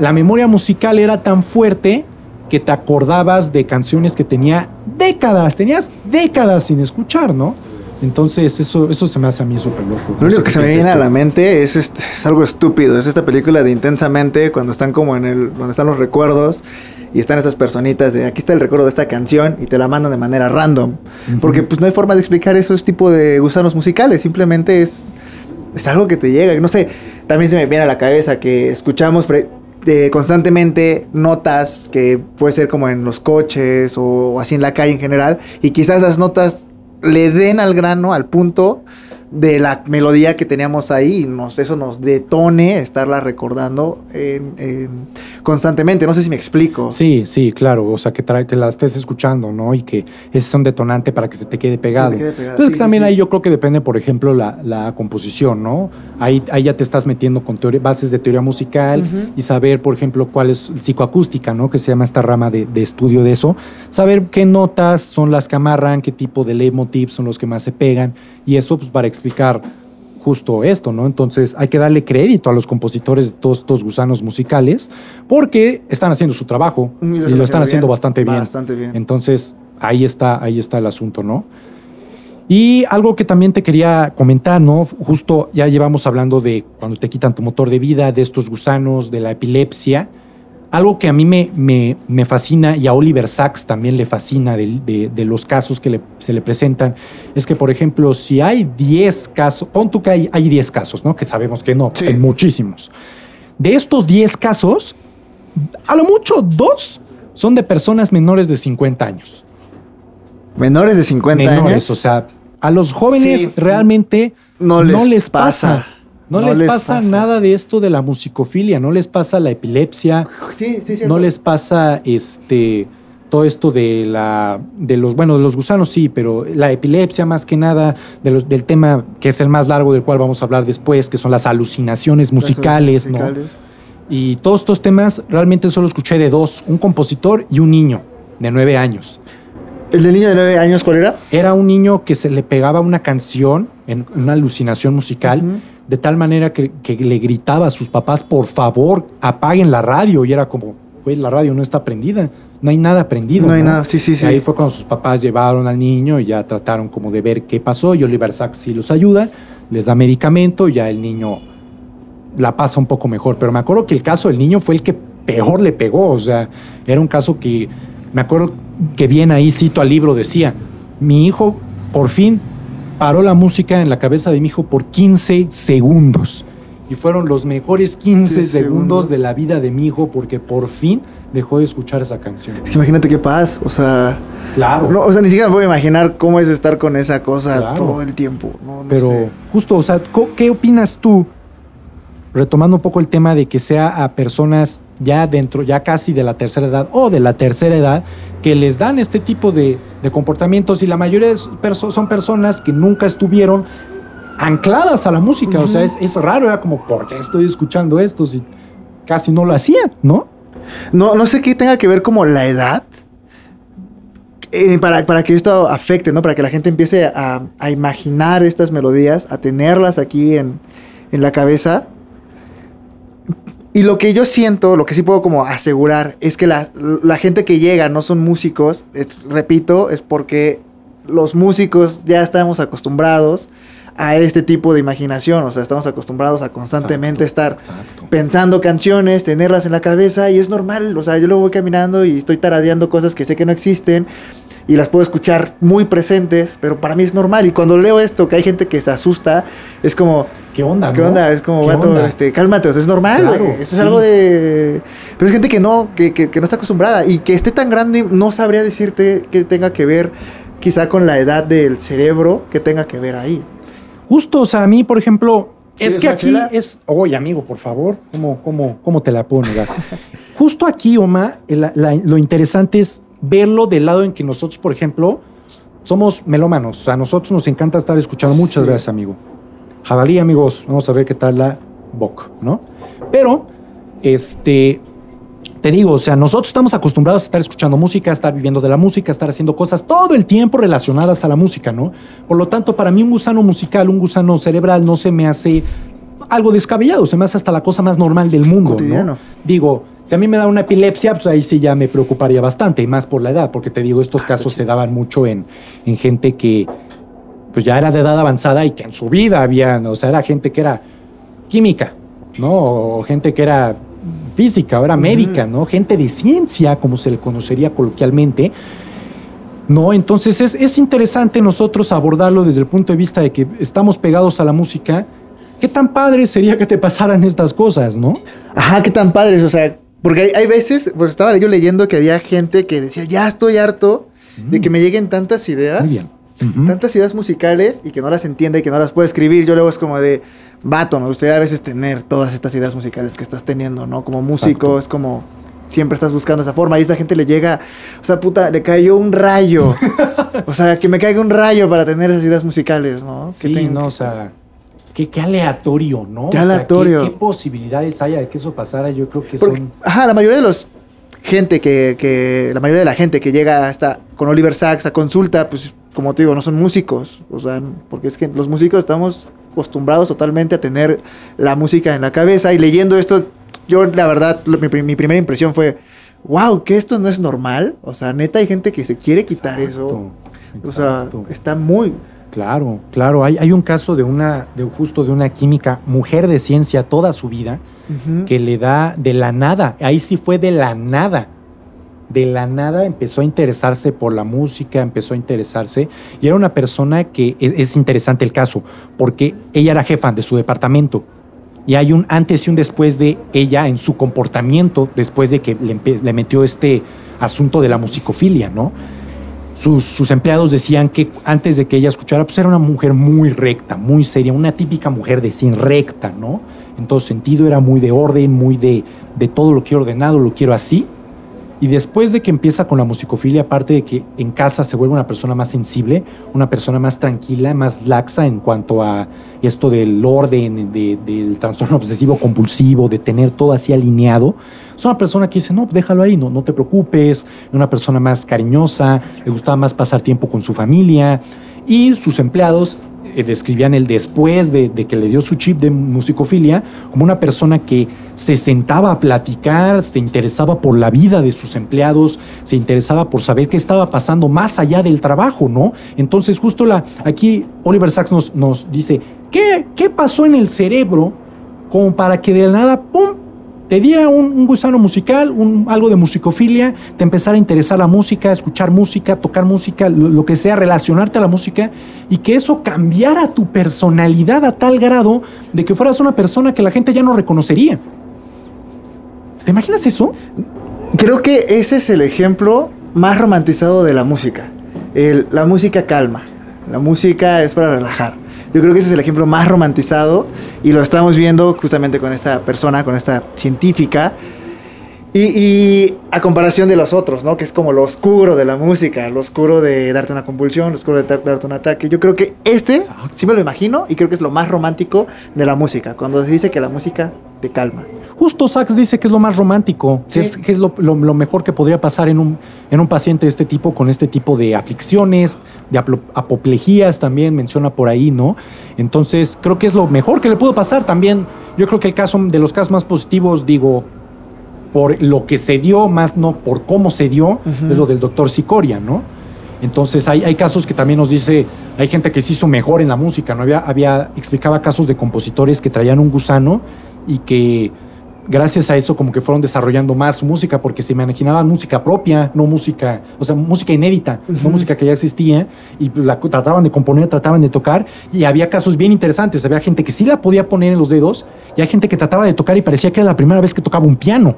la memoria musical era tan fuerte que te acordabas de canciones que tenía décadas, tenías décadas sin escuchar, ¿no? Entonces, eso, eso se me hace a mí súper loco. Lo único que se me viene a la mente es, este, es algo estúpido. Es esta película de Intensamente, cuando están como en el. donde están los recuerdos y están esas personitas de aquí está el recuerdo de esta canción y te la mandan de manera random. Porque pues no hay forma de explicar esos tipo de gusanos musicales. Simplemente es. Es algo que te llega. No sé. También se me viene a la cabeza que escuchamos constantemente notas que puede ser como en los coches o, así en la calle en general y quizás esas notas le den al grano, al punto de la melodía que teníamos ahí y nos, eso nos detone estarla recordando constantemente. No sé si me explico. Sí, sí, claro. O sea, que, que la estés escuchando, ¿no? Y que ese es un detonante para que se te quede pegado. Se te quede pegado. Pero también ahí yo creo que depende, por ejemplo, la, composición, ¿no? Ahí, ahí ya te estás metiendo con bases de teoría musical y saber, por ejemplo, cuál es psicoacústica, ¿no? Que se llama esta rama de, de estudio de eso. Saber qué notas son las que amarran, qué tipo de leitmotiv son los que más se pegan. Y eso, pues, para explicar justo esto, ¿no? Entonces hay que darle crédito a los compositores de todos estos gusanos musicales porque están haciendo su trabajo y, lo están haciendo bastante bien. Bastante bien. Entonces ahí está, ahí está el asunto, ¿no? Y algo que también te quería comentar, ¿no? Justo ya llevamos hablando de cuando te quitan tu motor de vida, de estos gusanos, de la epilepsia. Algo que a mí me, me, fascina y a Oliver Sacks también le fascina de, los casos que se le presentan es que, por ejemplo, si hay 10 casos, pon tú que hay, hay 10 casos, ¿no? Que sabemos que no, hay muchísimos. De estos 10 casos, a lo mucho dos son de personas menores de 50 años. Menores de 50 menores, años. O sea, a los jóvenes realmente no les, pasa. No, les, pasa, nada de esto de la musicofilia, no les pasa la epilepsia, sí, sí, no les pasa este todo esto de la de los bueno de los gusanos sí, pero la epilepsia más que nada de los, del tema que es el más largo del cual vamos a hablar después, que son las alucinaciones musicales, ¿no? Y todos estos temas realmente solo escuché de dos, un compositor y un niño de nueve años. ¿El del niño de nueve años cuál era? Era un niño que se le pegaba una canción en una alucinación musical de tal manera que, le gritaba a sus papás, por favor, apaguen la radio. Y era como, güey, la radio no está prendida, no hay nada prendido. No hay nada, sí, sí, sí. ahí fue cuando sus papás llevaron al niño y ya trataron como de ver qué pasó. Y Oliver Sacks sí los ayuda, les da medicamento, y ya el niño la pasa un poco mejor. Pero me acuerdo que el caso del niño fue el que peor le pegó. O sea, era un caso que me acuerdo que bien ahí cito al libro, decía, mi hijo por fin paró la música en la cabeza de mi hijo por 15 segundos. Y fueron los mejores 15 segundos de la vida de mi hijo porque por fin dejó de escuchar esa canción. Es que imagínate qué paz, o sea... Claro. o sea, ni siquiera puedo imaginar cómo es estar con esa cosa todo el tiempo. Pero justo, o sea, ¿qué opinas tú retomando un poco el tema de que sea a personas ya dentro, ya casi de la tercera edad o de la tercera edad, que les dan este tipo de, comportamientos y la mayoría son personas que nunca estuvieron ancladas a la música. O sea, es, raro, era como, ¿por qué estoy escuchando esto si casi no lo hacía, no? No, no sé qué tenga que ver como la edad. Eh, para, para, que esto afecte, ¿no? Para que la gente empiece a, imaginar estas melodías, a tenerlas aquí en, en la cabeza. Y lo que yo siento, lo que sí puedo como asegurar, es que la, gente que llega no son músicos, repito, es porque los músicos ya estamos acostumbrados a este tipo de imaginación, o sea, estamos acostumbrados a constantemente estar pensando canciones, tenerlas en la cabeza y es normal, o sea, yo luego voy caminando y estoy taradeando cosas que sé que no existen y las puedo escuchar muy presentes, pero para mí es normal. Y cuando leo esto, que hay gente que se asusta, es como... ¿Qué onda? ¿Qué onda? Es como, vato, este, cálmate, o sea, es normal, Eso es algo de... Pero es gente que no, que, que, no está acostumbrada y que esté tan grande, no sabría decirte que tenga que ver quizá con la edad del cerebro, que tenga que ver ahí. Justo, o sea, a mí, por ejemplo, es que aquí es... Oye, amigo, por favor, ¿cómo, cómo, cómo te la negar? (laughs) Justo aquí, Oma, lo interesante es verlo del lado en que nosotros, por ejemplo, somos melómanos. A nosotros nos encanta estar escuchando. Muchas Sí. gracias, amigo. Jabalí, amigos. Vamos a ver qué tal la Bok, ¿no? Pero, este, te digo, o sea, nosotros estamos acostumbrados a estar escuchando música, a estar viviendo de la música, a estar haciendo cosas todo el tiempo relacionadas a la música, ¿no? Por lo tanto, para mí un gusano musical, un gusano cerebral no se me hace algo descabellado, se me hace hasta la cosa más normal del mundo, ¿no? Digo, si a mí me da una epilepsia, pues ahí sí ya me preocuparía bastante, y más por la edad, porque te digo, estos casos se daban mucho en, en gente que pues ya era de edad avanzada y que en su vida había, o sea, era gente que era química, ¿no? O gente que era física, o era médica, ¿no? Gente de ciencia, como se le conocería coloquialmente. No, entonces es, es interesante nosotros abordarlo desde el punto de vista de que estamos pegados a la música. ¿Qué tan padre sería que te pasaran estas cosas, no? Ajá, qué tan padres, o sea, porque hay, hay veces, pues estaba yo leyendo que había gente que decía, ya estoy harto de que me lleguen tantas ideas, Muy bien. Tantas ideas musicales y que no las entienda y que no las pueda escribir. Yo luego es como de, vato, me gustaría a veces tener todas estas ideas musicales que estás teniendo, ¿no? Como músico, Exacto. es como siempre estás buscando esa forma y esa gente le llega, o sea, puta, le cayó un rayo. (laughs) o sea, que me caiga un rayo para tener esas ideas musicales, ¿no? Sí, que no, o sea, qué, qué aleatorio, ¿no? Qué O sea, aleatorio. ¿qué, posibilidades haya de que eso pasara? Yo creo que Porque, son... ajá, la mayoría de los gente que, que- la mayoría de la gente que llega hasta con Oliver Sacks a consulta, pues como te digo, no son músicos, o sea, porque es que los músicos estamos acostumbrados totalmente a tener la música en la cabeza y leyendo esto, yo la verdad, lo- mi, mi primera impresión fue, wow, que esto no es normal, o sea, neta hay gente que se quiere quitar eso, Exacto, o sea, está muy, Claro, claro. Hay, hay un caso de una, de justo de una química, mujer de ciencia toda su vida, que le da de la nada, ahí sí fue de la nada. De la nada empezó a interesarse por la música, empezó a interesarse y era una persona que es, es interesante el caso, porque ella era jefa de su departamento y hay un antes y un después de ella en su comportamiento después de que le, le metió este asunto de la musicofilia, ¿no? Sus, sus empleados decían que antes de que ella escuchara, pues era una mujer muy recta, muy seria, una típica mujer de cien recta, ¿no? En todo sentido, era muy de orden, muy de, de todo lo quiero ordenado, lo quiero así. Y después de que empieza con la musicofilia, aparte de que en casa se vuelve una persona más sensible, una persona más tranquila, más laxa en cuanto a esto del orden, de- del trastorno obsesivo compulsivo, de tener todo así alineado, es una persona que dice, no, déjalo ahí, no, no te preocupes, una persona más cariñosa, le gustaba más pasar tiempo con su familia y sus empleados eh, describían el después de, que le dio su chip de musicofilia como una persona que se sentaba a platicar, se interesaba por la vida de sus empleados, se interesaba por saber qué estaba pasando más allá del trabajo, ¿no? Entonces justo la, aquí Oliver Sacks nos, nos dice, ¿qué, ¿qué pasó en el cerebro como para que de la nada, ¡pum!, te diera un, gusano musical, un, algo de musicofilia, te empezara a interesar la música, escuchar música, tocar música, lo, que sea, relacionarte a la música y que eso cambiara tu personalidad a tal grado de que fueras una persona que la gente ya no reconocería. ¿Te imaginas eso? Creo que ese es el ejemplo más romantizado de la música. La música calma. La música es para relajar. Yo creo que ese es el ejemplo más romantizado y lo estamos viendo justamente con esta persona, con esta científica. Y, y a comparación de los otros, ¿no? Que es como lo oscuro de la música, lo oscuro de darte una convulsión, lo oscuro de dar- darte un ataque. Yo creo que este, Exacto. sí me lo imagino y creo que es lo más romántico de la música. Cuando se dice que la música te calma. Justo Sachs dice que es lo más romántico, Sí. que es, que es lo, lo- lo mejor que podría pasar en un, en un paciente de este tipo, con este tipo de aflicciones, de apoplejías también menciona por ahí, ¿no? Entonces creo que es lo mejor que le pudo pasar también. Yo creo que el caso de los casos más positivos, digo, por lo que se dio, más no por cómo se dio, es lo del doctor Sicoria, ¿no? Entonces hay, hay casos que también nos dice, hay gente que se hizo mejor en la música, ¿no? Había, había, explicaba casos de compositores que traían un gusano y que gracias a eso como que fueron desarrollando más música porque se imaginaban música propia, no música, o sea, música inédita, no música que ya existía y la trataban de componer, trataban de tocar y había casos bien interesantes, había gente que sí la podía poner en los dedos y hay gente que trataba de tocar y parecía que era la primera vez que tocaba un piano.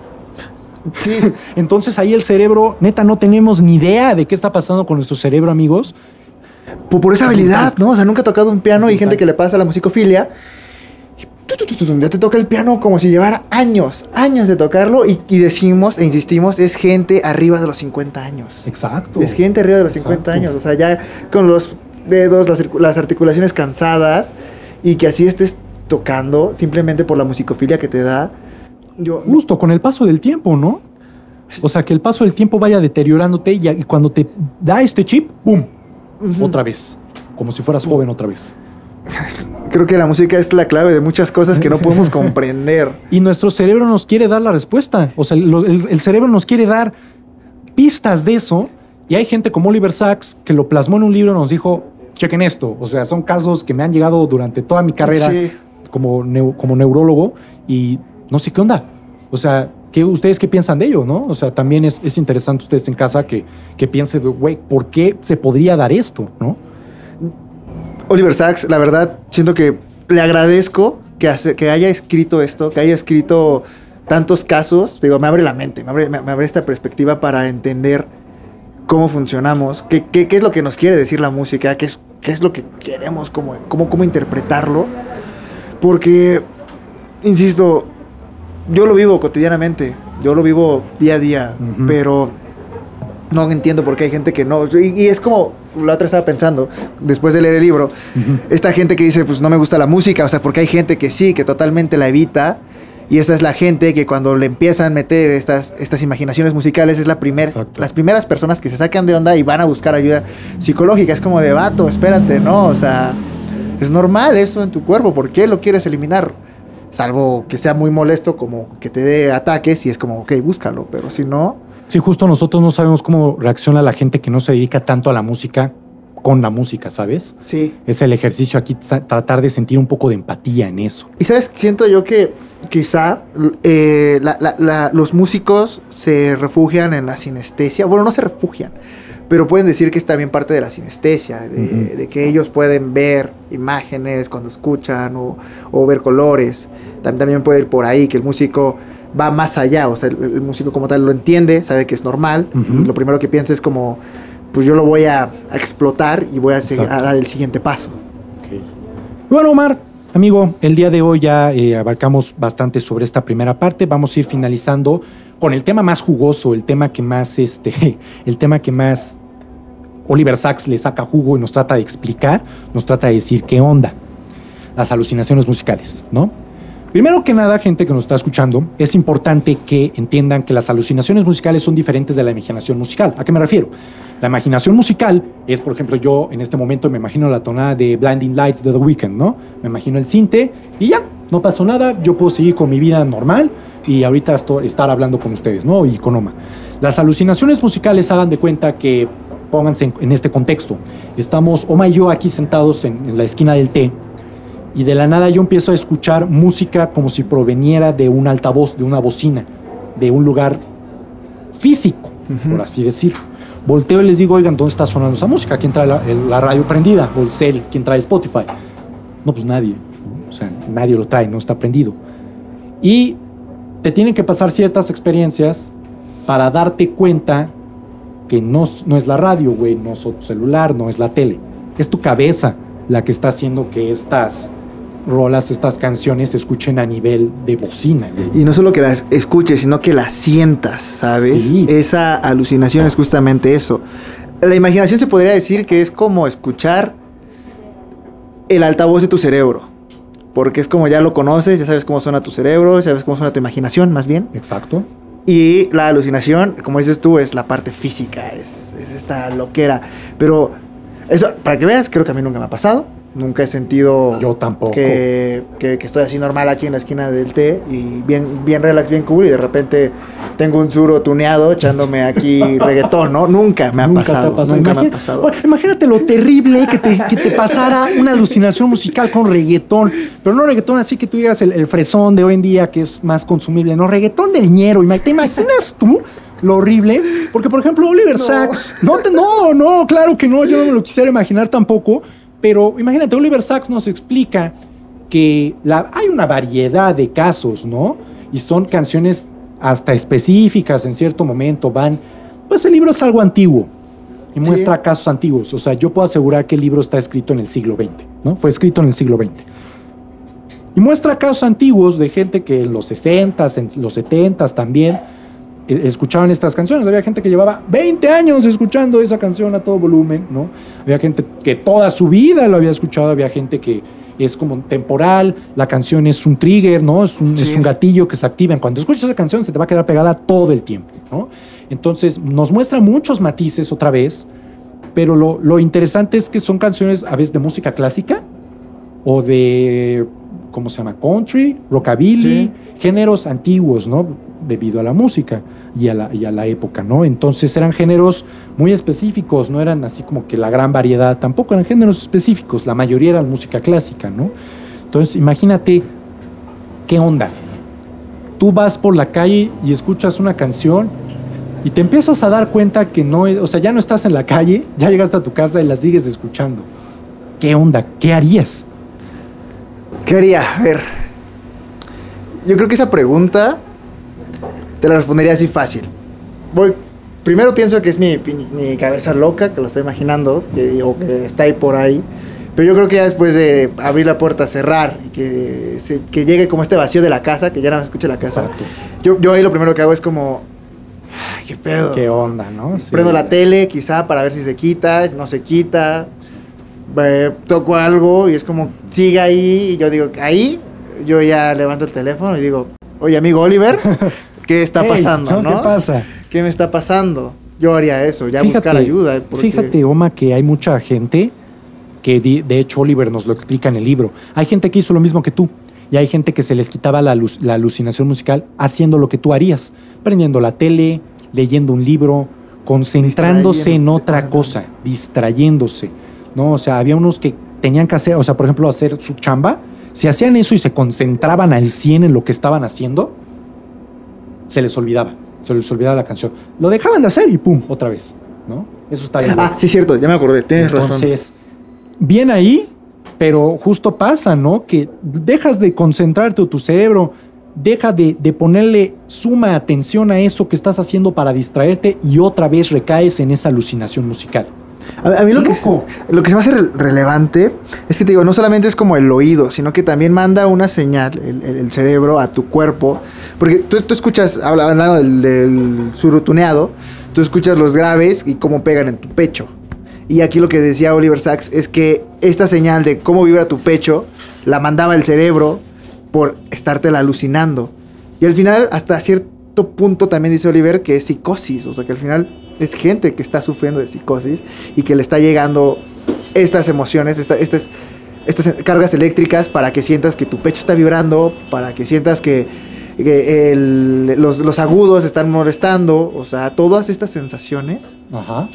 Sí. (laughs) Entonces ahí el cerebro, neta, no tenemos ni idea de qué está pasando con nuestro cerebro, amigos. Por, por esa Es habilidad, brutal. ¿no? O sea, nunca he tocado un piano y gente que le pasa la musicofilia. Ya te toca el piano como si llevara años, años de tocarlo y, y decimos e insistimos, es gente arriba de los 50 años. Exacto. Es gente arriba de los 50 Exacto. años, o sea, ya con los dedos, las, articulaciones cansadas y que así estés tocando simplemente por la musicofilia que te da. Yo, Justo con el paso del tiempo, ¿no? O sea, que el paso del tiempo vaya deteriorándote y, cuando te da este chip, ¡pum! Otra vez. Como si fueras joven otra vez. (laughs) creo que la música es la clave de muchas cosas que no podemos (laughs) comprender. Y nuestro cerebro nos quiere dar la respuesta. O sea, lo- el, el cerebro nos quiere dar pistas de eso. Y hay gente como Oliver Sacks que lo plasmó en un libro y nos dijo, chequen esto. O sea, son casos que me han llegado durante toda mi carrera Sí. como, neu- como neurólogo y no sé qué onda. O sea, ¿qué, ¿ustedes qué piensan de ello, no? O sea, también es, es interesante ustedes en casa que, que piensen, güey, ¿por qué se podría dar esto, no? Oliver Sacks, la verdad, siento que le agradezco que, hace- que haya escrito esto, que haya escrito tantos casos. Digo, me abre la mente, me abre, me- abre esta perspectiva para entender cómo funcionamos, qué, qué- qué es lo que nos quiere decir la música, qué es, qué es lo que queremos, cómo, cómo, cómo interpretarlo. Porque, insisto, yo lo vivo cotidianamente, yo lo vivo día a día, pero no entiendo por qué hay gente que no. Y, y es como, la otra estaba pensando, después de leer el libro, esta gente que dice, pues no me gusta la música, o sea, porque hay gente que sí, que totalmente la evita. Y esta es la gente que cuando le empiezan a meter estas, estas imaginaciones musicales es la primer, Exacto. las primeras personas que se sacan de onda y van a buscar ayuda psicológica. Es como de vato, espérate, ¿no? O sea, es normal eso en tu cuerpo. ¿Por qué lo quieres eliminar? Salvo que sea muy molesto, como que te dé ataques y es como, ok, búscalo. Pero si no, Sí, justo nosotros no sabemos cómo reacciona la gente que no se dedica tanto a la música con la música, ¿sabes? sí. Es el ejercicio aquí, tra- tratar de sentir un poco de empatía en eso. Y sabes, siento yo que quizá eh, la- la- la- los músicos se refugian en la sinestesia. Bueno, no se refugian, pero pueden decir que es también parte de la sinestesia, de, de que ellos pueden ver imágenes cuando escuchan o, o ver colores. Tam- También puede ir por ahí, que el músico va más allá, o sea, el, el músico como tal lo entiende, sabe que es normal, y lo primero que piensa es como, pues yo lo voy a, a explotar y voy a, dar el siguiente paso. Bueno, Omar, amigo, el día de hoy ya eh, abarcamos bastante sobre esta primera parte. Vamos a ir finalizando con el tema más jugoso, el tema que más, este, (laughs) el tema que más Oliver Sacks le saca jugo y nos trata de explicar, nos trata de decir qué onda. Las alucinaciones musicales, ¿no? Primero que nada, gente que nos está escuchando, es importante que entiendan que las alucinaciones musicales son diferentes de la imaginación musical. ¿A qué me refiero? La imaginación musical es, por ejemplo, yo en este momento me imagino la tonada de Blinding Lights de The Weeknd, ¿no? Me imagino el cinte y ya, no pasó nada, yo puedo seguir con mi vida normal y ahorita estar hablando con ustedes, ¿no? Y con Oma. Las alucinaciones musicales hagan de cuenta que, pónganse en, en este contexto, estamos Oma y yo aquí sentados en, en la esquina del té y de la nada yo empiezo a escuchar música como si proveniera de un altavoz, de una bocina, de un lugar físico, por así decirlo. Volteo y les digo, oigan, ¿dónde está sonando esa música? ¿Quién trae la, la radio prendida? O el cel, ¿quién trae Spotify? No, pues nadie. ¿no? O sea, nadie lo trae, no está prendido. Y te tienen que pasar ciertas experiencias para darte cuenta que no es la radio, güey, no es tu celular, no es la tele. Es tu cabeza la que está haciendo que estas rolas, estas canciones se escuchen a nivel de bocina, güey. Y no solo que las escuches, sino que las sientas, ¿sabes? Sí. Esa alucinación es justamente eso. La imaginación se podría decir que es como escuchar el altavoz de tu cerebro. Porque es como ya lo conoces, ya sabes cómo suena tu cerebro, ya sabes cómo suena tu imaginación, más bien. Exacto. Y la alucinación, como dices tú, es la parte física, es, es esta loquera. Pero eso, para que veas, creo que a mí nunca me ha pasado. Nunca he sentido Yo tampoco. que, que- que estoy así normal aquí en la esquina del té y bien, bien relax, bien cool y de repente tengo un suro tuneado echándome aquí (laughs) reggaetón, ¿no? Nunca me ha Nunca pasado. Nunca me ha pasado. Imagínate lo terrible que te, que te pasara una alucinación musical con reggaetón. Pero no reggaetón así que tú digas el, el fresón de hoy en día que es más consumible. No, reggaetón del ñero. ¿Te imaginas tú lo horrible? Porque, por ejemplo, Oliver No. Sacks. No, te- no, no, claro que no. Yo no me lo quisiera imaginar tampoco. Pero imagínate, Oliver Sacks nos explica que la, hay una variedad de casos, ¿no? Y son canciones hasta específicas en cierto momento. Van. Pues el libro es algo antiguo y Sí. muestra casos antiguos. O sea, yo puedo asegurar que el libro está escrito en el siglo XX, ¿no? Fue escrito en el siglo XX. Y muestra casos antiguos de gente que en los 60s, en los 70s también escuchaban estas canciones. Había gente que llevaba 20 años escuchando esa canción a todo volumen, ¿no? Había gente que toda su vida lo había escuchado, había gente que es como temporal, la canción es un trigger, ¿no? Es un, es un gatillo que se activa. Cuando escuchas esa canción se te va a quedar pegada todo el tiempo, ¿no? Entonces nos muestra muchos matices otra vez, pero lo, lo interesante es que son canciones a veces de música clásica o de, ¿cómo se llama? Country, rockabilly, Sí. géneros antiguos, ¿no? Debido a la música y a la, y a la época, ¿no? Entonces eran géneros muy específicos, no eran así como que la gran variedad, tampoco eran géneros específicos, la mayoría eran música clásica, ¿no? Entonces imagínate qué onda. Tú vas por la calle y escuchas una canción y te empiezas a dar cuenta que no, es- o sea, ya no estás en la calle, ya llegaste a tu casa y la sigues escuchando. ¿Qué onda? ¿Qué harías? ¿Qué haría? A ver. Yo creo que esa pregunta te la respondería así fácil. Voy. Primero pienso que es mi, mi cabeza loca, que lo estoy imaginando, que, o que está ahí por ahí. Pero yo creo que ya después de abrir la puerta, cerrar, y que, se- que llegue como este vacío de la casa, que ya no se escuche la casa, Exacto. yo, yo ahí lo primero que hago es como. "Ay, ¿Qué pedo? ¿Qué onda, no? Sí. Prendo la tele, quizá para ver si se quita, si no se quita. Eh, toco algo y es como, sigue ahí. Y yo digo, ahí, yo ya levanto el teléfono y digo, oye, amigo Oliver, (laughs) ¿qué está pasando? ¿no? ¿Qué pasa? ¿Qué me está pasando? Yo haría eso, ya buscar ayuda. porque- Fíjate, Oma, que hay mucha gente que de hecho Oliver nos lo explica en el libro. Hay gente que hizo lo mismo que tú y hay gente que se les quitaba la, la alucinación musical haciendo lo que tú harías, prendiendo la tele, leyendo un libro, concentrándose en otra cosa, distrayéndose. ¿No? O sea, había unos que tenían que hacer, o sea, por ejemplo, hacer su chamba. Si hacían eso y se concentraban al 100 en lo que estaban haciendo, se les olvidaba, se les olvidaba la canción. Lo dejaban de hacer y pum, otra vez, ¿no? Eso está bien. Ah, sí, cierto, ya me acordé, tienes razón. Entonces, bien ahí, pero justo pasa, ¿no? Que dejas de concentrarte o tu cerebro deja de, de ponerle suma atención a eso que estás haciendo para distraerte y otra vez recaes en esa alucinación musical. A, a mí lo que, Loco. lo que se me hace re- relevante es que te digo, no solamente es como el oído, sino que también manda una señal, el, el- el cerebro, a tu cuerpo. Porque tú, tú escuchas, habla- hablando del, del surutuneado, tú escuchas los graves y cómo pegan en tu pecho. Y aquí lo que decía Oliver Sacks es que esta señal de cómo vibra tu pecho la mandaba el cerebro por estártela alucinando. Y al final, hasta cierto punto, también dice Oliver que es psicosis. O sea, que al final es gente que está sufriendo de psicosis y que le está llegando estas emociones, esta- estas, estas cargas eléctricas para que sientas que tu pecho está vibrando, para que sientas que, que el- los, los agudos están molestando. O sea, todas estas sensaciones. Ajá.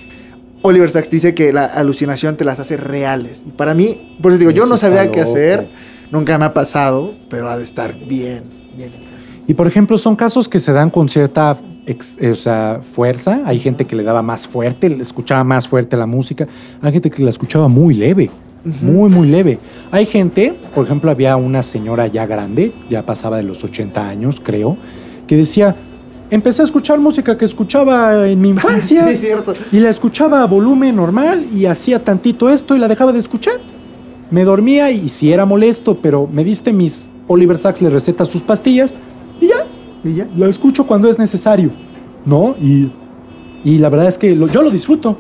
Oliver Sacks dice que la alucinación te las hace reales. Y para mí, por eso digo, yo no sabría qué hacer. Nunca me ha pasado, pero ha de estar bien, bien interesante. Y por ejemplo, son casos que se dan con cierta ex- eh, o sea, fuerza. Hay gente que le daba más fuerte, le escuchaba más fuerte la música. Hay gente que la escuchaba muy leve, muy, muy leve. Hay gente, por ejemplo, había una señora ya grande, ya pasaba de los 80 años, creo, que decía, empecé a escuchar música que escuchaba en mi infancia. (laughs) Sí, cierto. Y la escuchaba a volumen normal y hacía tantito esto y la dejaba de escuchar. Me dormía y si era molesto, pero me diste mis Oliver Sacks le receta sus pastillas y ya, Y ya. la escucho cuando es necesario, ¿no? Y, y la verdad es que lo- yo lo disfruto.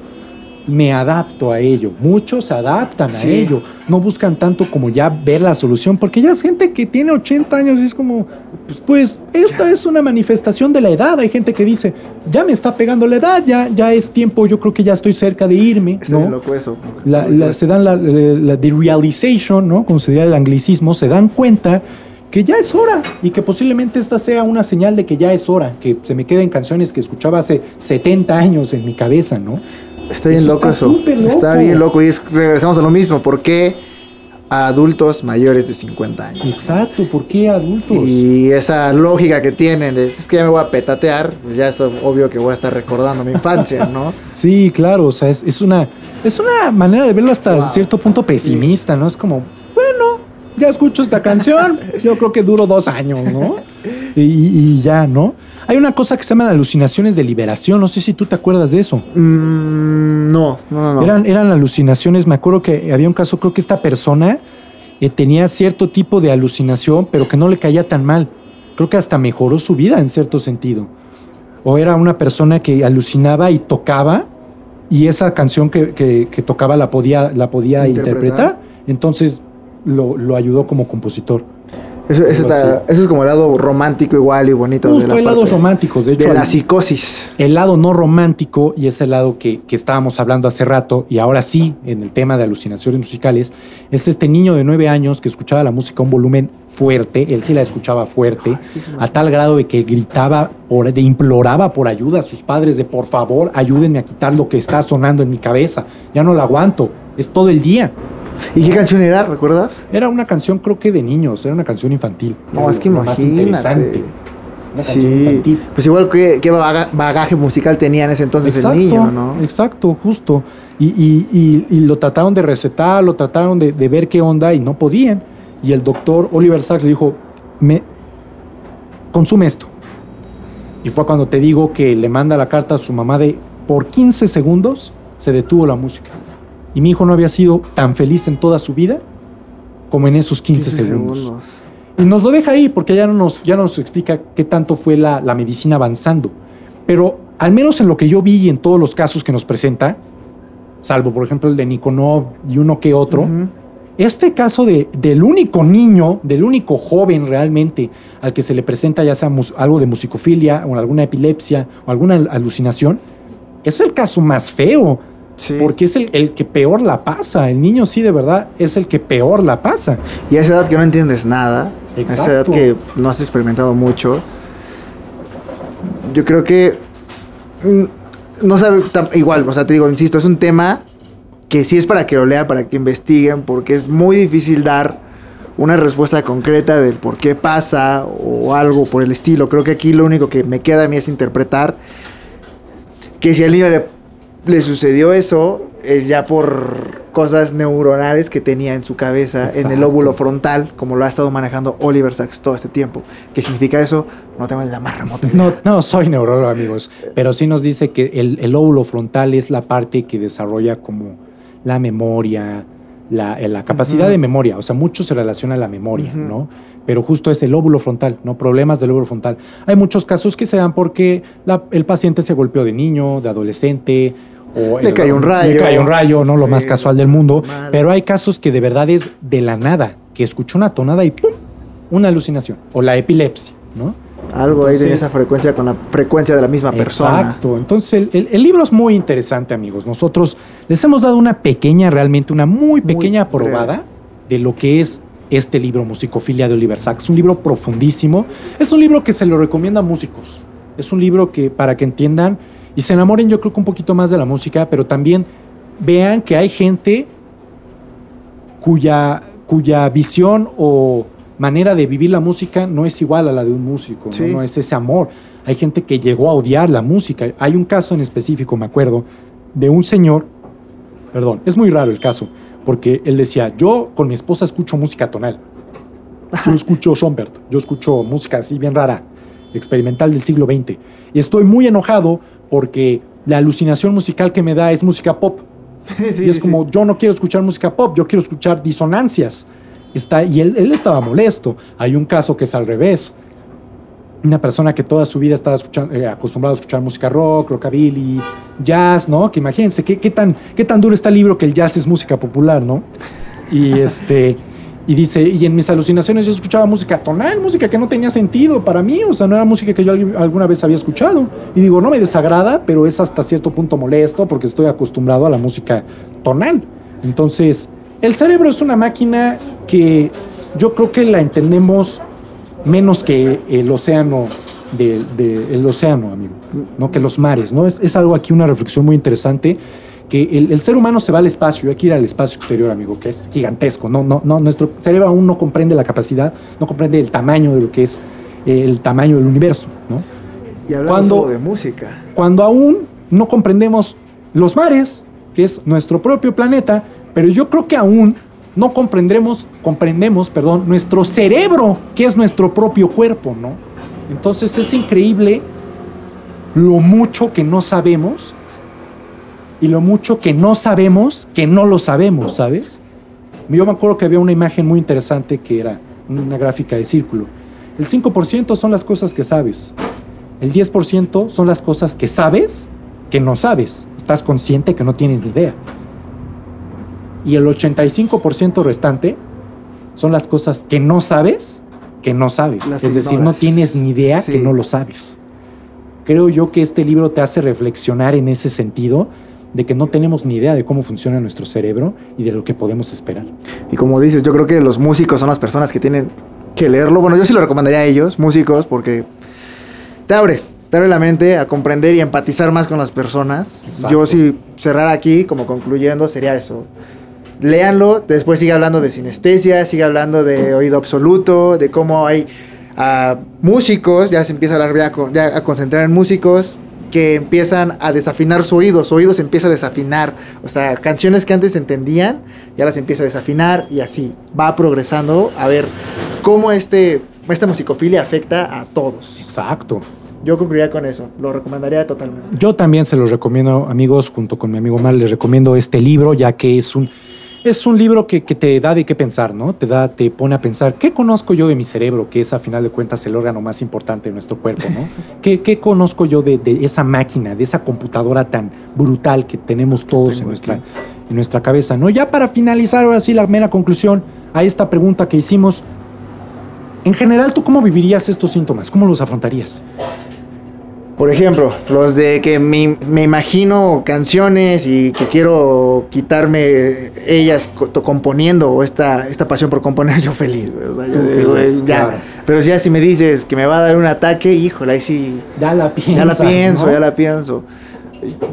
Me adapto a ello. Muchos se adaptan a Sí. ello. No buscan tanto como ya ver la solución, porque ya es gente que tiene 80 años y es como, pues, pues esta es una manifestación de la edad. Hay gente que dice, ya me está pegando la edad, ya, ya es tiempo, yo creo que ya estoy cerca de irme, Está ¿no? loco eso. La- la- se dan la, la, la derealization, ¿no? Como se diría el anglicismo, se dan cuenta que ya es hora y que posiblemente esta sea una señal de que ya es hora, que se me queden canciones que escuchaba hace 70 años en mi cabeza, ¿no? Está bien Eso loco está eso. súper loco. Está bien loco. Y es- regresamos a lo mismo. ¿Por qué a adultos mayores de 50 años? Exacto, ¿por qué adultos? Y esa lógica que tienen de, es que ya me voy a petatear, pues ya es obvio que voy a estar recordando mi infancia, (laughs) ¿no? Sí, claro, o sea, es, es una, es una manera de verlo hasta Wow. cierto punto pesimista, ¿no? Es como, ya escucho esta canción, yo creo que duro dos años, ¿no? Y, y ya, ¿no? Hay una cosa que se llama alucinaciones de liberación, no sé si tú te acuerdas de eso. Mm, no, no, no. Eran, eran alucinaciones, me acuerdo que había un caso, creo que esta persona eh, tenía cierto tipo de alucinación, pero que no le caía tan mal. Creo que hasta mejoró su vida en cierto sentido. O era una persona que alucinaba y tocaba, y esa canción que, que- que tocaba la podía, la podía Interpretar. interpretar. Entonces lo, lo ayudó como compositor. Eso, eso Algo está- así. eso es como el lado romántico igual y bonito de Justo la hay lados románticos, de hecho. de la psicosis. el lado no romántico y ese lado que, que estábamos hablando hace rato y ahora sí en el tema de alucinaciones musicales es este niño de nueve años que escuchaba la música a un volumen fuerte, él sí la escuchaba fuerte, es que es a tal grado de que gritaba, por, de imploraba por ayuda a sus padres de por favor ayúdenme a quitar lo que está sonando en mi cabeza, ya no la aguanto, es todo el día. ¿Y qué canción era? ¿Recuerdas? Era una canción creo que de niños, era una canción infantil. No, es que lo más imagínate. interesante. Una Sí. infantil. Pues igual que qué baga- bagaje musical tenía en ese entonces el niño, ¿no? Exacto, justo. Y, y- y- y lo trataron de recetar, lo trataron de, de ver qué onda y no podían. Y el doctor Oliver Sacks le dijo, me consume esto. Y fue cuando te digo que le manda la carta a su mamá de por 15 segundos se detuvo la música. Y mi hijo no había sido tan feliz en toda su vida como en esos 15, segundos. Y nos lo deja ahí porque ya no nos, ya no nos explica qué tanto fue la, la medicina avanzando. Pero al menos en lo que yo vi y en todos los casos que nos presenta, salvo por ejemplo el de Nikonov y uno que otro, este caso de, del único niño, del único joven realmente al que se le presenta ya sea algo de musicofilia o alguna epilepsia o alguna al- alucinación, es el caso más feo. Sí. Porque es el, el que peor la pasa. El niño sí, de verdad, es el que peor la pasa. Y a esa edad que no entiendes nada, a esa edad que no has experimentado mucho, yo creo que mm, no sabe igual, o sea, te digo, insisto, es un tema que sí es para que lo lean, para que investiguen, porque es muy difícil dar una respuesta concreta del por qué pasa o algo por el estilo. Creo que aquí lo único que me queda a mí es interpretar que si al niño le, le sucedió eso, es ya por cosas neuronales que tenía en su cabeza, en el lóbulo frontal, como lo ha estado manejando Oliver Sacks todo este tiempo. ¿Qué significa eso? No tengo ni la más remota idea. No, no soy neurólogo, amigos, pero sí nos dice que el, el lóbulo frontal es la parte que desarrolla como la memoria, la, eh, la capacidad de memoria. O sea, mucho se relaciona a la memoria. ¿no? Pero justo es el lóbulo frontal, ¿no? Problemas del lóbulo frontal. Hay muchos casos que se dan porque la- el paciente se golpeó de niño, de adolescente. O Le el- cayó un rayo. Le cayó un rayo, ¿no? Lo más casual del mundo. Pero hay casos que de verdad es de la nada, que escuchó una tonada y ¡pum! Una alucinación. O la epilepsia, ¿no? Algo ahí de esa frecuencia con la frecuencia de la misma persona. Exacto. Entonces, el, el- el libro es muy interesante, amigos. Nosotros les hemos dado una pequeña, realmente una muy Muy pequeña breve. probada de lo que es este libro, Musicofilia de Oliver Sacks. Es un libro profundísimo. Es un libro que se lo recomienda a músicos. Es un libro que, para que entiendan y se enamoren, yo creo que un poquito más de la música, pero también vean que hay gente cuya, cuya visión o manera de vivir la música no es igual a la de un músico, ¿no? Es ese amor. Hay gente que llegó a odiar la música. Hay un caso en específico, me acuerdo, de un señor, perdón, es muy raro el caso, porque él decía, yo con mi esposa escucho música tonal. Yo (laughs) escucho Schoenberg, yo escucho música así bien rara, experimental del siglo XX. Y estoy muy enojado porque la alucinación musical que me da es música pop. (laughs) Sí, y es sí, como, yo no quiero escuchar música pop, yo quiero escuchar disonancias. Está, y él, él estaba molesto. Hay un caso que es al revés. Una persona que toda su vida estaba eh, acostumbrado a escuchar música rock, rockabilly, jazz, ¿no? Que imagínense qué, qué tan, qué tan duro está el libro que el jazz es música popular, ¿no? Y este. Y dice, y en mis alucinaciones yo escuchaba música tonal, música que no tenía sentido para mí, o sea, no era música que yo alguna vez había escuchado. Y digo, no me desagrada, pero es hasta cierto punto molesto porque estoy acostumbrado a la música tonal. Entonces, el cerebro es una máquina que yo creo que la entendemos menos que el océano, de- de- el océano, amigo, no que los mares, ¿no? Es, es algo aquí, una reflexión muy interesante que el, el ser humano se va al espacio, hay que ir al espacio exterior, amigo, que es gigantesco. No, no, no, nuestro cerebro aún no comprende la capacidad, no comprende el tamaño de lo que es eh, el tamaño del universo, ¿no? Y hablando de música. Cuando aún no comprendemos los mares, que es nuestro propio planeta, pero yo creo que aún no comprendemos, comprendemos, perdón, nuestro cerebro, que es nuestro propio cuerpo, ¿no? Entonces es increíble lo mucho que no sabemos y lo mucho que no sabemos que no lo sabemos, ¿sabes? Yo me acuerdo que había una imagen muy interesante que era una gráfica de círculo. El 5% son las cosas que sabes. El 10% son las cosas que sabes que no sabes. Estás consciente que no tienes ni idea. Y el 85% restante son las cosas que no sabes que no sabes. Las es decir, no tienes ni idea Sí. que no lo sabes. Creo yo que este libro te hace reflexionar en ese sentido de que no tenemos ni idea de cómo funciona nuestro cerebro y de lo que podemos esperar. Y como dices, yo creo que los músicos son las personas que tienen que leerlo. Bueno, yo sí lo recomendaría a ellos, músicos, porque te abre, te abre la mente a comprender y empatizar más con las personas. Exacto. Yo si cerrar aquí, como concluyendo, sería eso. Léanlo, después sigue hablando de sinestesia, sigue hablando de oído absoluto, de cómo hay ah, músicos, ya se empieza a hablar ya a concentrar en músicos que empiezan a desafinar su oído, su oído se empieza a desafinar, o sea, canciones que antes entendían, ya las empieza a desafinar y así va progresando a ver cómo este, esta musicofilia afecta a todos. Exacto. Yo concluiría con eso, lo recomendaría totalmente. Yo también se los recomiendo, amigos, junto con mi amigo Mar, les recomiendo este libro, ya que es un, es un libro que, que te da de qué pensar, ¿no? Te da, te pone a pensar, ¿qué conozco yo de mi cerebro? Que es a final de cuentas el órgano más importante de nuestro cuerpo, ¿no? (laughs) ¿Qué, qué conozco yo de, de esa máquina, de esa computadora tan brutal que tenemos todos en nuestra, aquí. en nuestra cabeza, ¿no? Ya para finalizar, ahora sí, la mera conclusión a esta pregunta que hicimos. En general, ¿tú cómo vivirías estos síntomas? ¿Cómo los afrontarías? Por ejemplo, los de que me, me imagino canciones y que quiero quitarme ellas componiendo o esta, esta pasión por componer, (laughs) yo feliz. O sea, yo feliz, eh, ya. claro. Pero si ya si me dices que me va a dar un ataque, híjole, ahí sí, Ya la piensas, ya la pienso, ¿no? ya la pienso.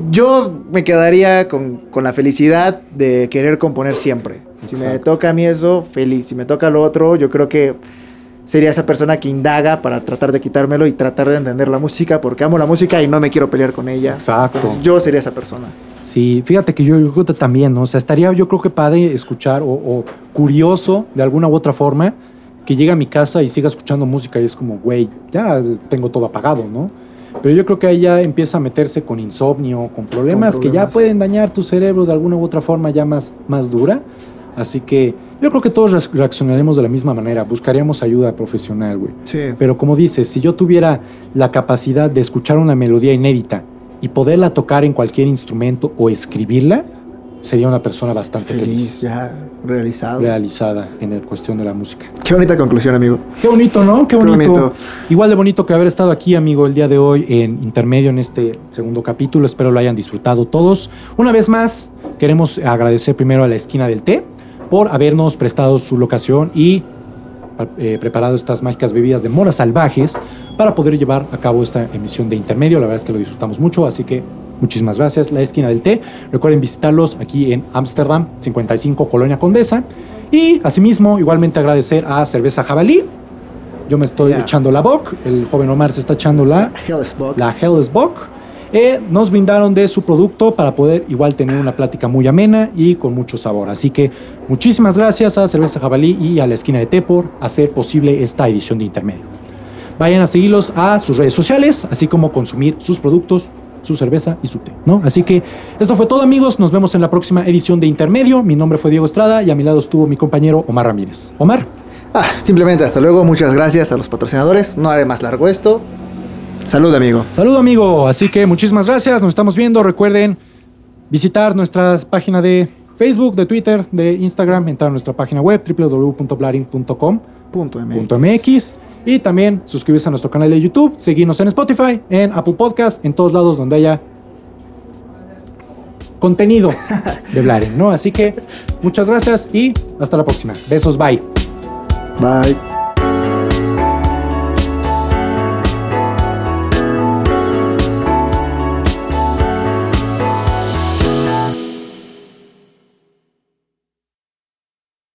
Yo me quedaría con, con la felicidad de querer componer siempre. Si me toca a mí eso, feliz. Si me toca lo otro, yo creo que sería esa persona que indaga para tratar de quitármelo y tratar de entender la música, porque amo la música y no me quiero pelear con ella. Exacto. Entonces, yo sería esa persona. Sí, fíjate que yo, yo también, ¿no? O sea, estaría yo creo que padre escuchar o, o curioso de alguna u otra forma que llegue a mi casa y siga escuchando música y es como, güey, ya tengo todo apagado, ¿no? Pero yo creo que ahí ya empieza a meterse con insomnio, con problemas, que ya problemas. pueden dañar tu cerebro de alguna u otra forma ya más, más dura. Así que yo creo que todos reacc- reaccionaremos de la misma manera, buscaríamos ayuda profesional, güey. Sí. Pero como dices, si yo tuviera la capacidad de escuchar una melodía inédita y poderla tocar en cualquier instrumento o escribirla, sería una persona bastante feliz, Feliz, ya realizado. realizada en el cuestión de la música. Qué bonita conclusión, amigo. Qué bonito, ¿no? Qué Qué bonito. bonito. Igual de bonito que haber estado aquí, amigo, el día de hoy en intermedio en este segundo capítulo. Espero lo hayan disfrutado todos. Una vez más, queremos agradecer primero a la esquina del té por habernos prestado su locación y eh, preparado estas mágicas bebidas de moras salvajes para poder llevar a cabo esta emisión de intermedio. La verdad es que lo disfrutamos mucho, así que muchísimas gracias. La esquina del té. Recuerden visitarlos aquí en Ámsterdam, 55 Colonia Condesa. Y asimismo, igualmente agradecer a Cerveza Jabalí. Yo me estoy echando la Bock, el joven Omar se está echando la, (laughs) Hellsbach. la Helles Bock. Eh, nos brindaron de su producto para poder igual tener una plática muy amena y con mucho sabor. Así que muchísimas gracias a Cerveza Jabalí y a la esquina de té por hacer posible esta edición de intermedio. Vayan a seguirlos a sus redes sociales, así como consumir sus productos, su cerveza y su té, ¿no? Así que esto fue todo, amigos. Nos vemos en la próxima edición de Intermedio. Mi nombre fue Diego Estrada y a mi lado estuvo mi compañero Omar Ramírez. Omar, Ah, simplemente hasta luego. Muchas gracias a los patrocinadores. No haré más largo esto. Salud, amigo. saludo, amigo. Así que muchísimas gracias. Nos estamos viendo. Recuerden visitar nuestra página de Facebook, de Twitter, de Instagram, entrar a nuestra página web www.blaring.com. Punto MX. punto .mx y también suscribirse a nuestro canal de YouTube, seguirnos en Spotify, en Apple Podcast, en todos lados donde haya contenido de Blaren, ¿no? Así que muchas gracias y hasta la próxima. Besos, bye. Bye.